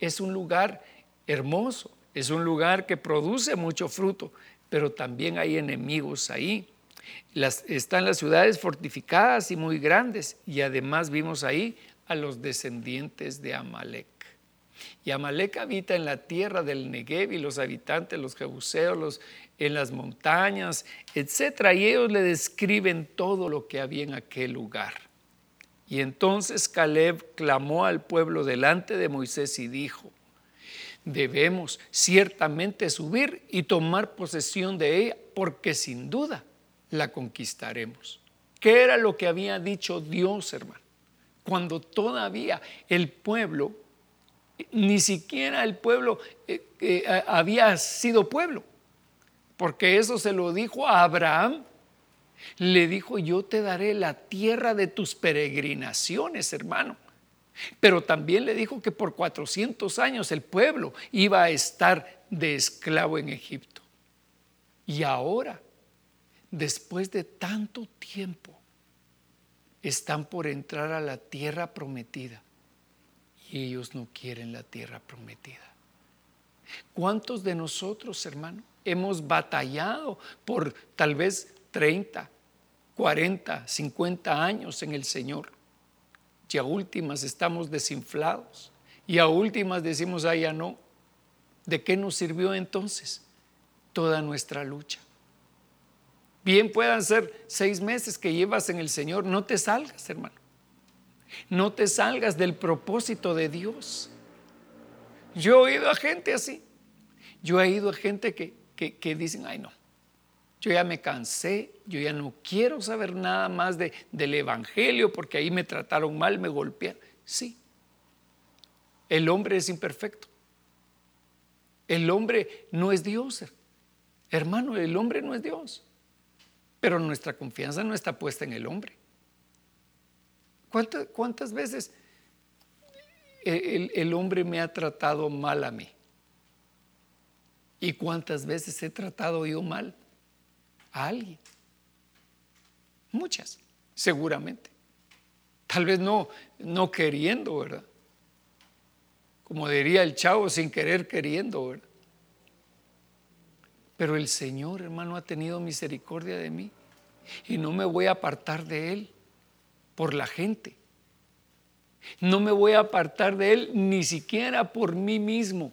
Es un lugar hermoso, es un lugar que produce mucho fruto, pero también hay enemigos ahí. Están las ciudades fortificadas y muy grandes y además vimos ahí a los descendientes de Amalek. Y Amalek habita en la tierra del Negev y los habitantes, los jebuseos, los, en las montañas, etc. Y ellos le describen todo lo que había en aquel lugar. Y entonces Caleb clamó al pueblo delante de Moisés y dijo, debemos ciertamente subir y tomar posesión de ella, porque sin duda la conquistaremos. ¿Qué era lo que había dicho Dios, hermano? Cuando todavía el pueblo, ni siquiera el pueblo eh, eh, había sido pueblo, porque eso se lo dijo a Abraham. Le dijo, yo te daré la tierra de tus peregrinaciones, hermano. Pero también le dijo que por 400 años el pueblo iba a estar de esclavo en Egipto. Y ahora después de tanto tiempo, están por entrar a la tierra prometida y ellos no quieren la tierra prometida. ¿Cuántos de nosotros, hermano, hemos batallado por tal vez 30, 40, 50 años en el Señor? Y a últimas estamos desinflados y a últimas decimos, ah, ya no. ¿De qué nos sirvió entonces toda nuestra lucha? Bien puedan ser seis meses que llevas en el Señor. No te salgas, hermano. No te salgas del propósito de Dios. Yo he oído a gente así. Yo he oído a gente que, que, dicen, ay no, yo ya me cansé, yo ya no quiero saber nada más de, del Evangelio porque ahí me trataron mal, me golpearon. Sí, el hombre es imperfecto. El hombre no es Dios. Hermano, el hombre no es Dios. Pero nuestra confianza no está puesta en el hombre. ¿Cuántas, veces el, hombre me ha tratado mal a mí? ¿Y cuántas veces he tratado yo mal a alguien? Muchas, seguramente. Tal vez no, no queriendo, ¿verdad? como diría el chavo, sin querer queriendo, ¿verdad? Pero el Señor, hermano, ha tenido misericordia de mí y no me voy a apartar de Él por la gente. No me voy a apartar de Él ni siquiera por mí mismo.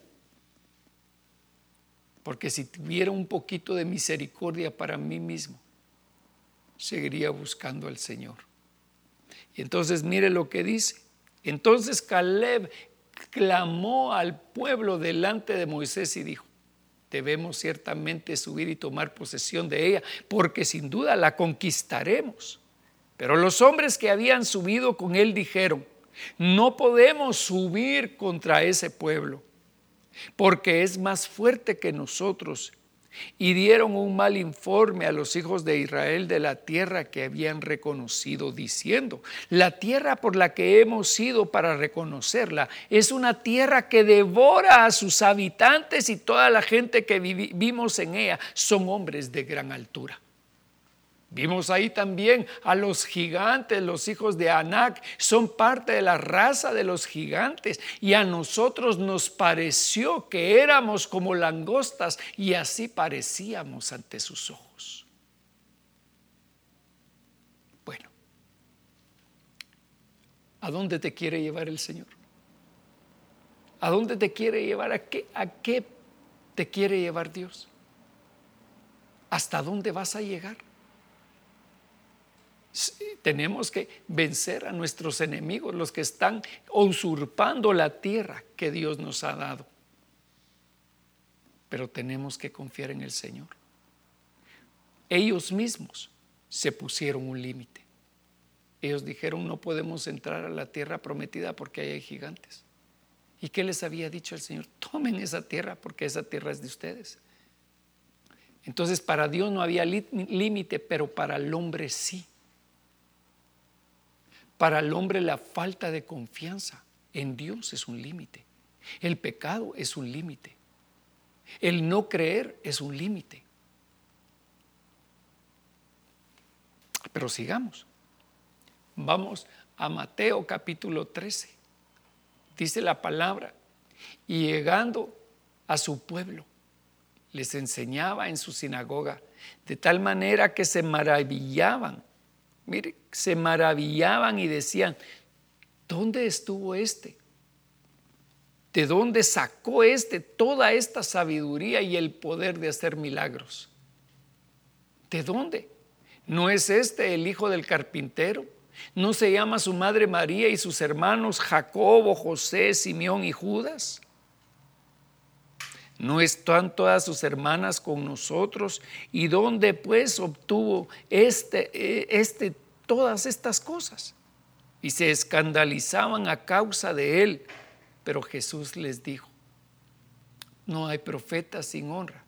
Porque si tuviera un poquito de misericordia para mí mismo, seguiría buscando al Señor. Y entonces mire lo que dice. Entonces Caleb clamó al pueblo delante de Moisés y dijo, debemos ciertamente subir y tomar posesión de ella, porque sin duda la conquistaremos. Pero los hombres que habían subido con él dijeron, no podemos subir contra ese pueblo, porque es más fuerte que nosotros y dieron un mal informe a los hijos de Israel de la tierra que habían reconocido, diciendo, la tierra por la que hemos ido para reconocerla es una tierra que devora a sus habitantes y toda la gente que vivimos en ella son hombres de gran altura. Vimos ahí también a los gigantes, los hijos de Anac, son parte de la raza de los gigantes y a nosotros nos pareció que éramos como langostas y así parecíamos ante sus ojos. Bueno, ¿a dónde te quiere llevar el Señor? ¿A dónde te quiere llevar? ¿A qué, a qué te quiere llevar Dios? ¿Hasta dónde vas a llegar? Tenemos que vencer a nuestros enemigos, los que están usurpando la tierra que Dios nos ha dado. Pero tenemos que confiar en el Señor. Ellos mismos se pusieron un límite. Ellos dijeron, no podemos entrar a la tierra prometida porque hay gigantes. ¿Y qué les había dicho el Señor? Tomen esa tierra porque esa tierra es de ustedes. Entonces para Dios no había límite, pero para el hombre sí. Para el hombre la falta de confianza en Dios es un límite. El pecado es un límite. El no creer es un límite. Pero sigamos. Vamos a Mateo capítulo 13. Dice la palabra, y llegando a su pueblo, les enseñaba en su sinagoga, de tal manera que se maravillaban Mire, se maravillaban y decían, ¿dónde estuvo este? ¿De dónde sacó este toda esta sabiduría y el poder de hacer milagros? ¿De dónde? ¿No es este el hijo del carpintero? ¿No se llama su madre María y sus hermanos Jacobo, José, Simeón y Judas? ¿No están todas sus hermanas con nosotros? ¿Y dónde pues obtuvo este, eh, este todas estas cosas? Y se escandalizaban a causa de él. Pero Jesús les dijo, no hay profeta sin honra,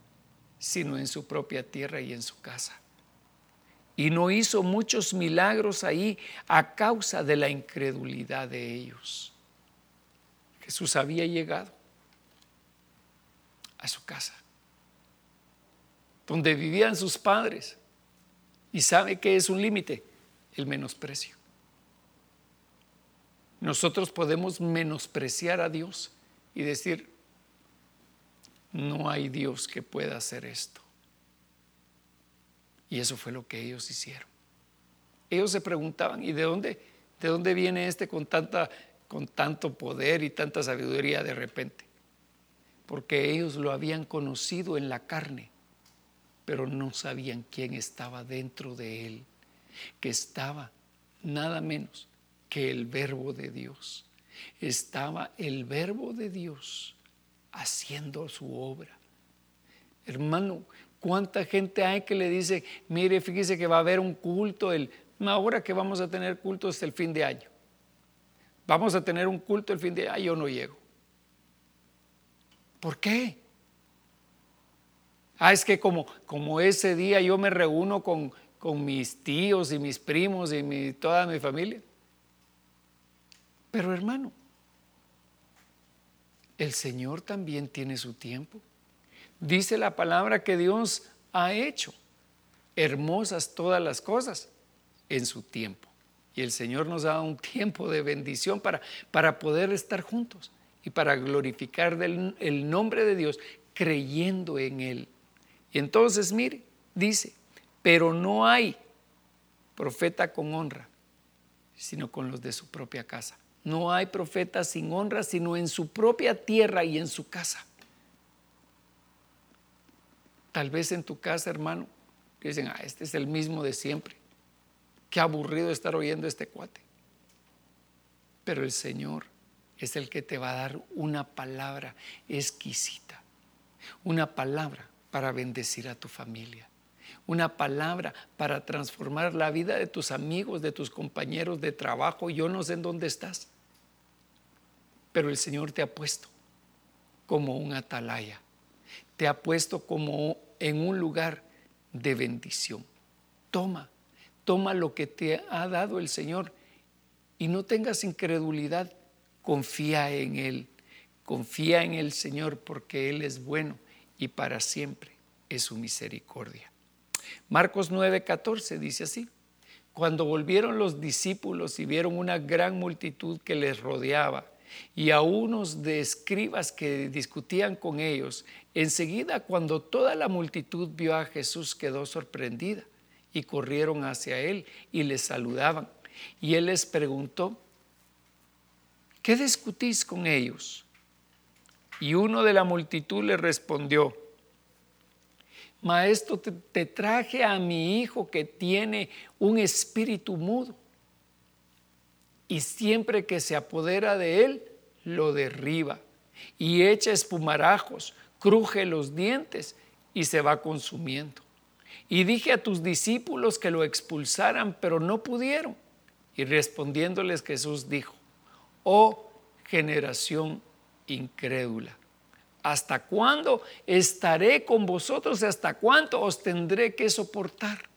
sino en su propia tierra y en su casa. Y no hizo muchos milagros ahí a causa de la incredulidad de ellos. Jesús había llegado a su casa, donde vivían sus padres. Y sabe que es un límite, el menosprecio. Nosotros podemos menospreciar a Dios y decir, no hay Dios que pueda hacer esto. Y eso fue lo que ellos hicieron. Ellos se preguntaban, ¿y de dónde, de dónde viene este con, tanta, con tanto poder y tanta sabiduría de repente? Porque ellos lo habían conocido en la carne, pero no sabían quién estaba dentro de él, que estaba nada menos que el verbo de Dios. Estaba el verbo de Dios haciendo su obra. Hermano, ¿cuánta gente hay que le dice, mire, fíjese que va a haber un culto, el, ahora que vamos a tener culto hasta el fin de año? Vamos a tener un culto el fin de año, yo no llego. ¿Por qué? Ah, es que como, como ese día yo me reúno con, con mis tíos y mis primos y toda mi familia. Pero hermano, el Señor también tiene su tiempo. Dice la palabra que Dios ha hecho hermosas todas las cosas en su tiempo. Y el Señor nos da un tiempo de bendición para, para poder estar juntos y para glorificar el nombre de Dios creyendo en Él. Y entonces, mire, dice, pero no hay profeta con honra, sino con los de su propia casa. No hay profeta sin honra, sino en su propia tierra y en su casa. Tal vez en tu casa, hermano, dicen, ah, este es el mismo de siempre. Qué aburrido estar oyendo este cuate. Pero el Señor es el que te va a dar una palabra exquisita, una palabra para bendecir a tu familia, una palabra para transformar la vida de tus amigos, de tus compañeros de trabajo. Yo no sé en dónde estás, pero el Señor te ha puesto como un atalaya, te ha puesto como en un lugar de bendición. Toma, toma lo que te ha dado el Señor y no tengas incredulidad, confía en Él, confía en el Señor porque Él es bueno y para siempre es su misericordia. Marcos 9:14 dice así, cuando volvieron los discípulos y vieron una gran multitud que les rodeaba y a unos de escribas que discutían con ellos, enseguida cuando toda la multitud vio a Jesús quedó sorprendida y corrieron hacia él y le saludaban. Y él les preguntó, ¿qué discutís con ellos? Y uno de la multitud le respondió, Maestro, te, traje a mi hijo que tiene un espíritu mudo y siempre que se apodera de él, lo derriba y echa espumarajos, cruje los dientes y se va consumiendo. Y dije a tus discípulos que lo expulsaran, pero no pudieron. Y respondiéndoles Jesús dijo, oh generación incrédula, ¿hasta cuándo estaré con vosotros? ¿Hasta cuánto os tendré que soportar?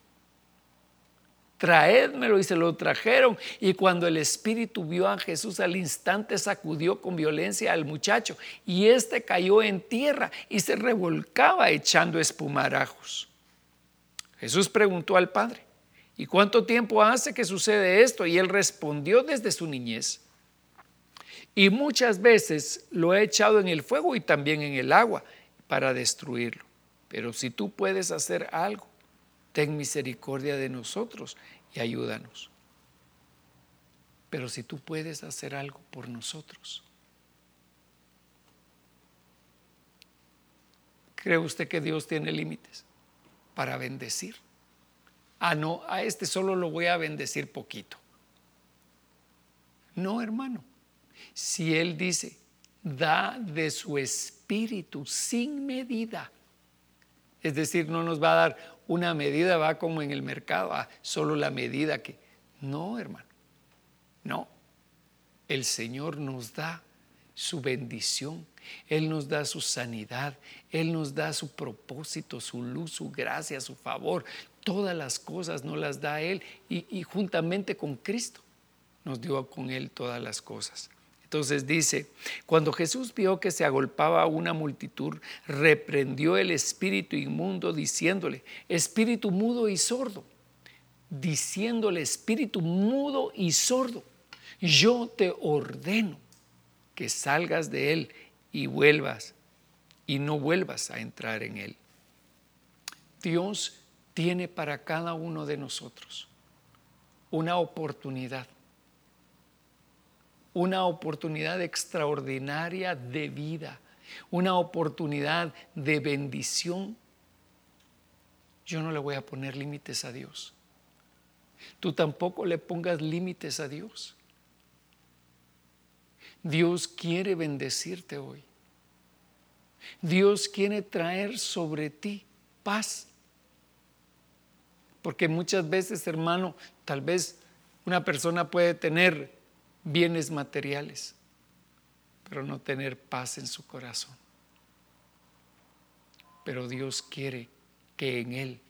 traédmelo y se lo trajeron. Y cuando el espíritu vio a Jesús al instante sacudió con violencia al muchacho y éste cayó en tierra y se revolcaba echando espumarajos. Jesús preguntó al padre, ¿y cuánto tiempo hace que sucede esto? Y él respondió desde su niñez. Y muchas veces lo he echado en el fuego y también en el agua para destruirlo. Pero si tú puedes hacer algo, ten misericordia de nosotros y ayúdanos. Pero si tú puedes hacer algo por nosotros, ¿cree usted que Dios tiene límites para bendecir? Ah, no, a este solo lo voy a bendecir poquito. No, hermano. Si Él dice, da de su espíritu sin medida, es decir, no nos va a dar una medida va como en el mercado, ah, solo la medida que... No, hermano, no. El Señor nos da su bendición, Él nos da su sanidad, Él nos da su propósito, su luz, su gracia, su favor. Todas las cosas nos las da Él y, y juntamente con Cristo nos dio con Él todas las cosas. Entonces dice, cuando Jesús vio que se agolpaba una multitud, reprendió el espíritu inmundo diciéndole, espíritu mudo y sordo, diciéndole, espíritu mudo y sordo, yo te ordeno que salgas de él y vuelvas y no vuelvas a entrar en él. Dios tiene para cada uno de nosotros una oportunidad una oportunidad extraordinaria de vida, una oportunidad de bendición. Yo no le voy a poner límites a Dios. Tú tampoco le pongas límites a Dios. Dios quiere bendecirte hoy. Dios quiere traer sobre ti paz. Porque muchas veces, hermano, tal vez una persona puede tener bienes materiales, pero no tener paz en su corazón. Pero Dios quiere que en Él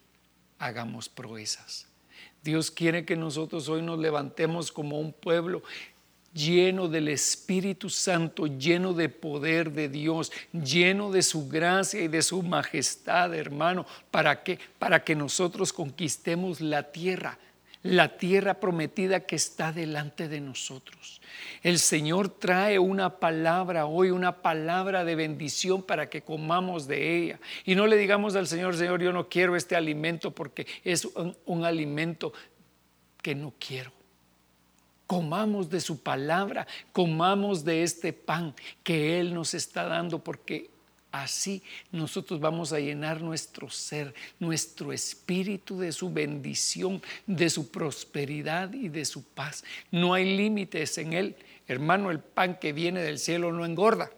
hagamos proezas. Dios quiere que nosotros hoy nos levantemos como un pueblo lleno del Espíritu Santo, lleno de poder de Dios, lleno de su gracia y de su majestad, hermano. ¿Para qué? Para que nosotros conquistemos la tierra la tierra prometida que está delante de nosotros. El Señor trae una palabra hoy, una palabra de bendición para que comamos de ella. Y no le digamos al Señor, Señor, yo no quiero este alimento porque es un, alimento que no quiero. Comamos de su palabra, comamos de este pan que Él nos está dando porque Así nosotros vamos a llenar nuestro ser, nuestro espíritu de su bendición, de su prosperidad y de su paz. No hay límites en él. Hermano, el pan que viene del cielo no engorda.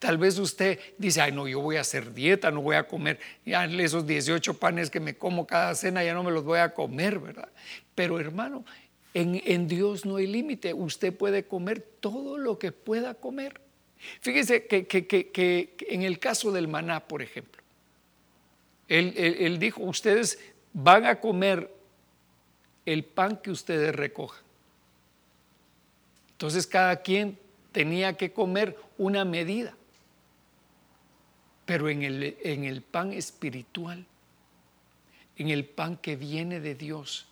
Tal vez usted dice, ay, no, yo voy a hacer dieta, no voy a comer, ya esos 18 panes que me como cada cena, ya no me los voy a comer, ¿verdad? Pero hermano, en, en Dios no hay límite. Usted puede comer todo lo que pueda comer. Fíjese que, en el caso del maná, por ejemplo, él, dijo, ustedes van a comer el pan que ustedes recojan. Entonces cada quien tenía que comer una medida. Pero en el, en el, pan espiritual, en el pan que viene de Dios,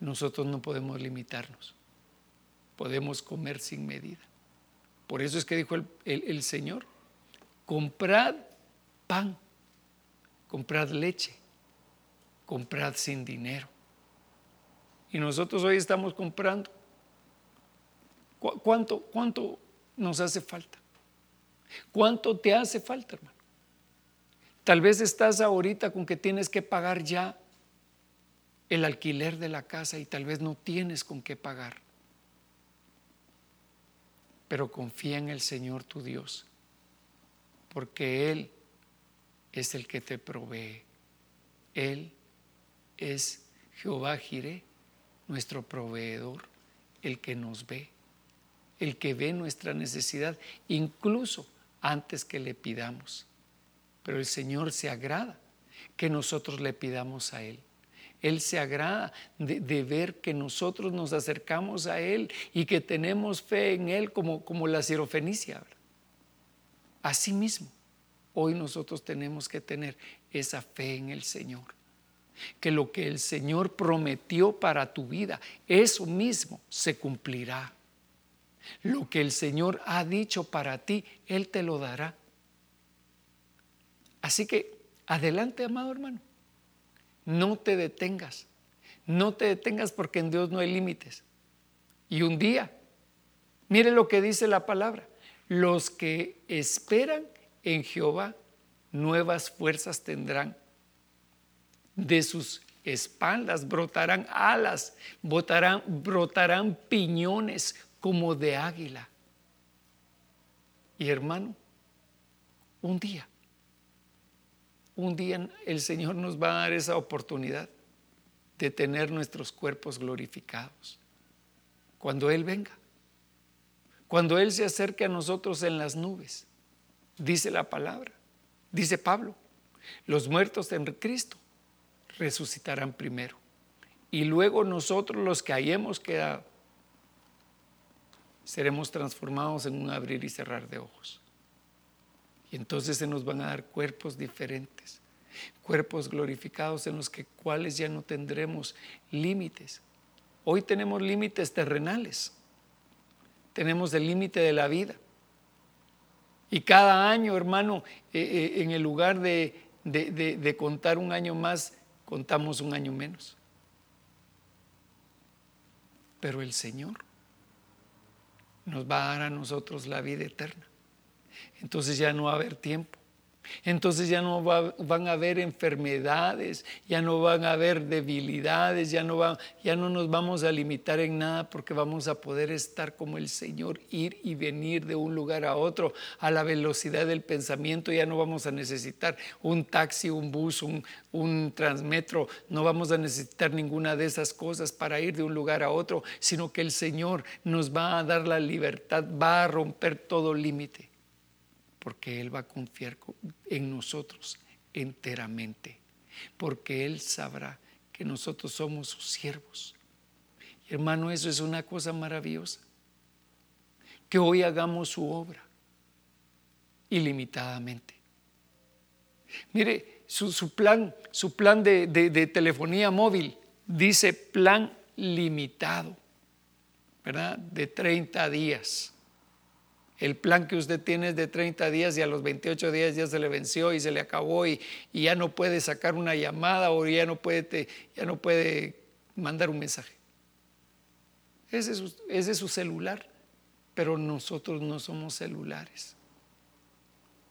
nosotros no podemos limitarnos. Podemos comer sin medida. Por eso es que dijo el, Señor, comprad pan, comprad leche, comprad sin dinero. Y nosotros hoy estamos comprando. ¿Cuánto, ¿Cuánto nos hace falta? ¿Cuánto te hace falta, hermano? Tal vez estás ahorita con que tienes que pagar ya el alquiler de la casa y tal vez no tienes con qué pagar pero confía en el Señor tu Dios, porque Él es el que te provee. Él es Jehová Jireh, nuestro proveedor, el que nos ve, el que ve nuestra necesidad, incluso antes que le pidamos. Pero el Señor se agrada que nosotros le pidamos a Él. Él se agrada de, ver que nosotros nos acercamos a Él y que tenemos fe en Él como, como la sirofenicia. Asimismo, hoy nosotros tenemos que tener esa fe en el Señor. Que lo que el Señor prometió para tu vida, eso mismo se cumplirá. Lo que el Señor ha dicho para ti, Él te lo dará. Así que adelante, amado hermano. No te detengas. No te detengas porque en Dios no hay límites. Y un día, mire lo que dice la palabra, los que esperan en Jehová nuevas fuerzas tendrán. De sus espaldas brotarán alas, brotarán, brotarán piñones como de águila. Y hermano, un día un día el Señor nos va a dar esa oportunidad de tener nuestros cuerpos glorificados. Cuando Él venga, cuando Él se acerque a nosotros en las nubes, dice la palabra, dice Pablo, los muertos en Cristo resucitarán primero. Y luego nosotros los que hayamos quedado, seremos transformados en un abrir y cerrar de ojos. Y entonces se nos van a dar cuerpos diferentes, cuerpos glorificados en los que cuales ya no tendremos límites. Hoy tenemos límites terrenales, tenemos el límite de la vida. Y cada año, hermano, eh, eh, en el lugar de, de contar un año más, contamos un año menos. Pero el Señor nos va a dar a nosotros la vida eterna entonces ya no va a haber tiempo. Entonces ya no van a haber enfermedades, ya no van a haber debilidades, ya no, ya no nos vamos a limitar en nada porque vamos a poder estar como el Señor, ir y venir de un lugar a otro a la velocidad del pensamiento. Ya no vamos a necesitar un taxi, un bus, un, un transmetro, no vamos a necesitar ninguna de esas cosas para ir de un lugar a otro, sino que el Señor nos va a dar la libertad, va a romper todo límite porque Él va a confiar en nosotros enteramente, porque Él sabrá que nosotros somos sus siervos. hermano, eso es una cosa maravillosa, que hoy hagamos su obra ilimitadamente. Mire, su, plan, su plan de telefonía móvil dice plan limitado, ¿verdad? De 30 días. El plan que usted tiene es de 30 días y a los 28 días ya se le venció y se le acabó y, ya no puede sacar una llamada o ya no puede, ya no puede mandar un mensaje. Ese es, su, ese es su celular, pero nosotros no somos celulares.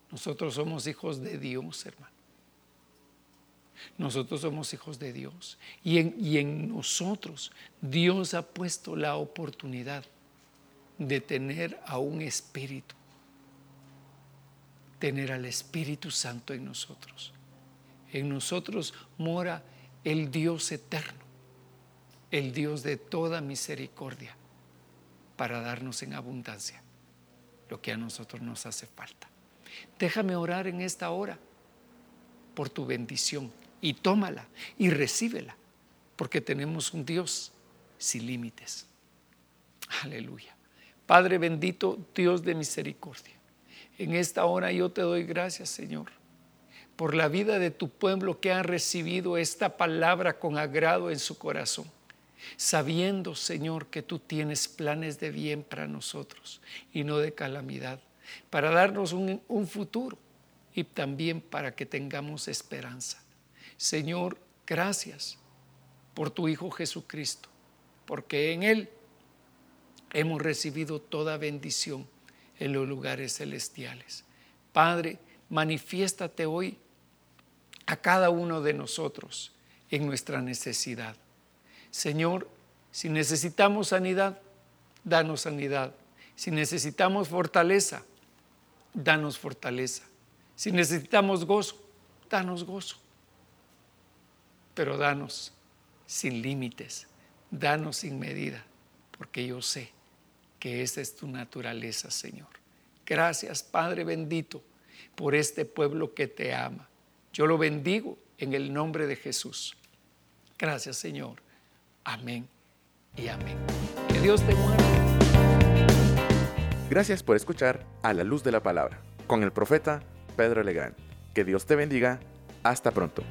Nosotros somos hijos de Dios, hermano. Nosotros somos hijos de Dios. Y en, y en, nosotros Dios ha puesto la oportunidad de tener a un espíritu, tener al Espíritu Santo en nosotros. En nosotros mora el Dios eterno, el Dios de toda misericordia, para darnos en abundancia lo que a nosotros nos hace falta. Déjame orar en esta hora por tu bendición y tómala y recíbela, porque tenemos un Dios sin límites. Aleluya. Padre bendito, Dios de misericordia, en esta hora yo te doy gracias, Señor, por la vida de tu pueblo que ha recibido esta palabra con agrado en su corazón, sabiendo, Señor, que tú tienes planes de bien para nosotros y no de calamidad, para darnos un, un futuro y también para que tengamos esperanza. Señor, gracias por tu Hijo Jesucristo, porque en Él hemos recibido toda bendición en los lugares celestiales. Padre, manifiéstate hoy a cada uno de nosotros en nuestra necesidad. Señor, si necesitamos sanidad, danos sanidad. Si necesitamos fortaleza, danos fortaleza. Si necesitamos gozo, danos gozo. Pero danos sin límites, danos sin medida, porque yo sé que esa es tu naturaleza, Señor. Gracias, Padre bendito, por este pueblo que te ama. Yo lo bendigo en el nombre de Jesús. Gracias, Señor. Amén y amén. Que Dios te guarde. Gracias por escuchar A la Luz de la Palabra con el profeta Pedro Legrand. Que Dios te bendiga. Hasta pronto.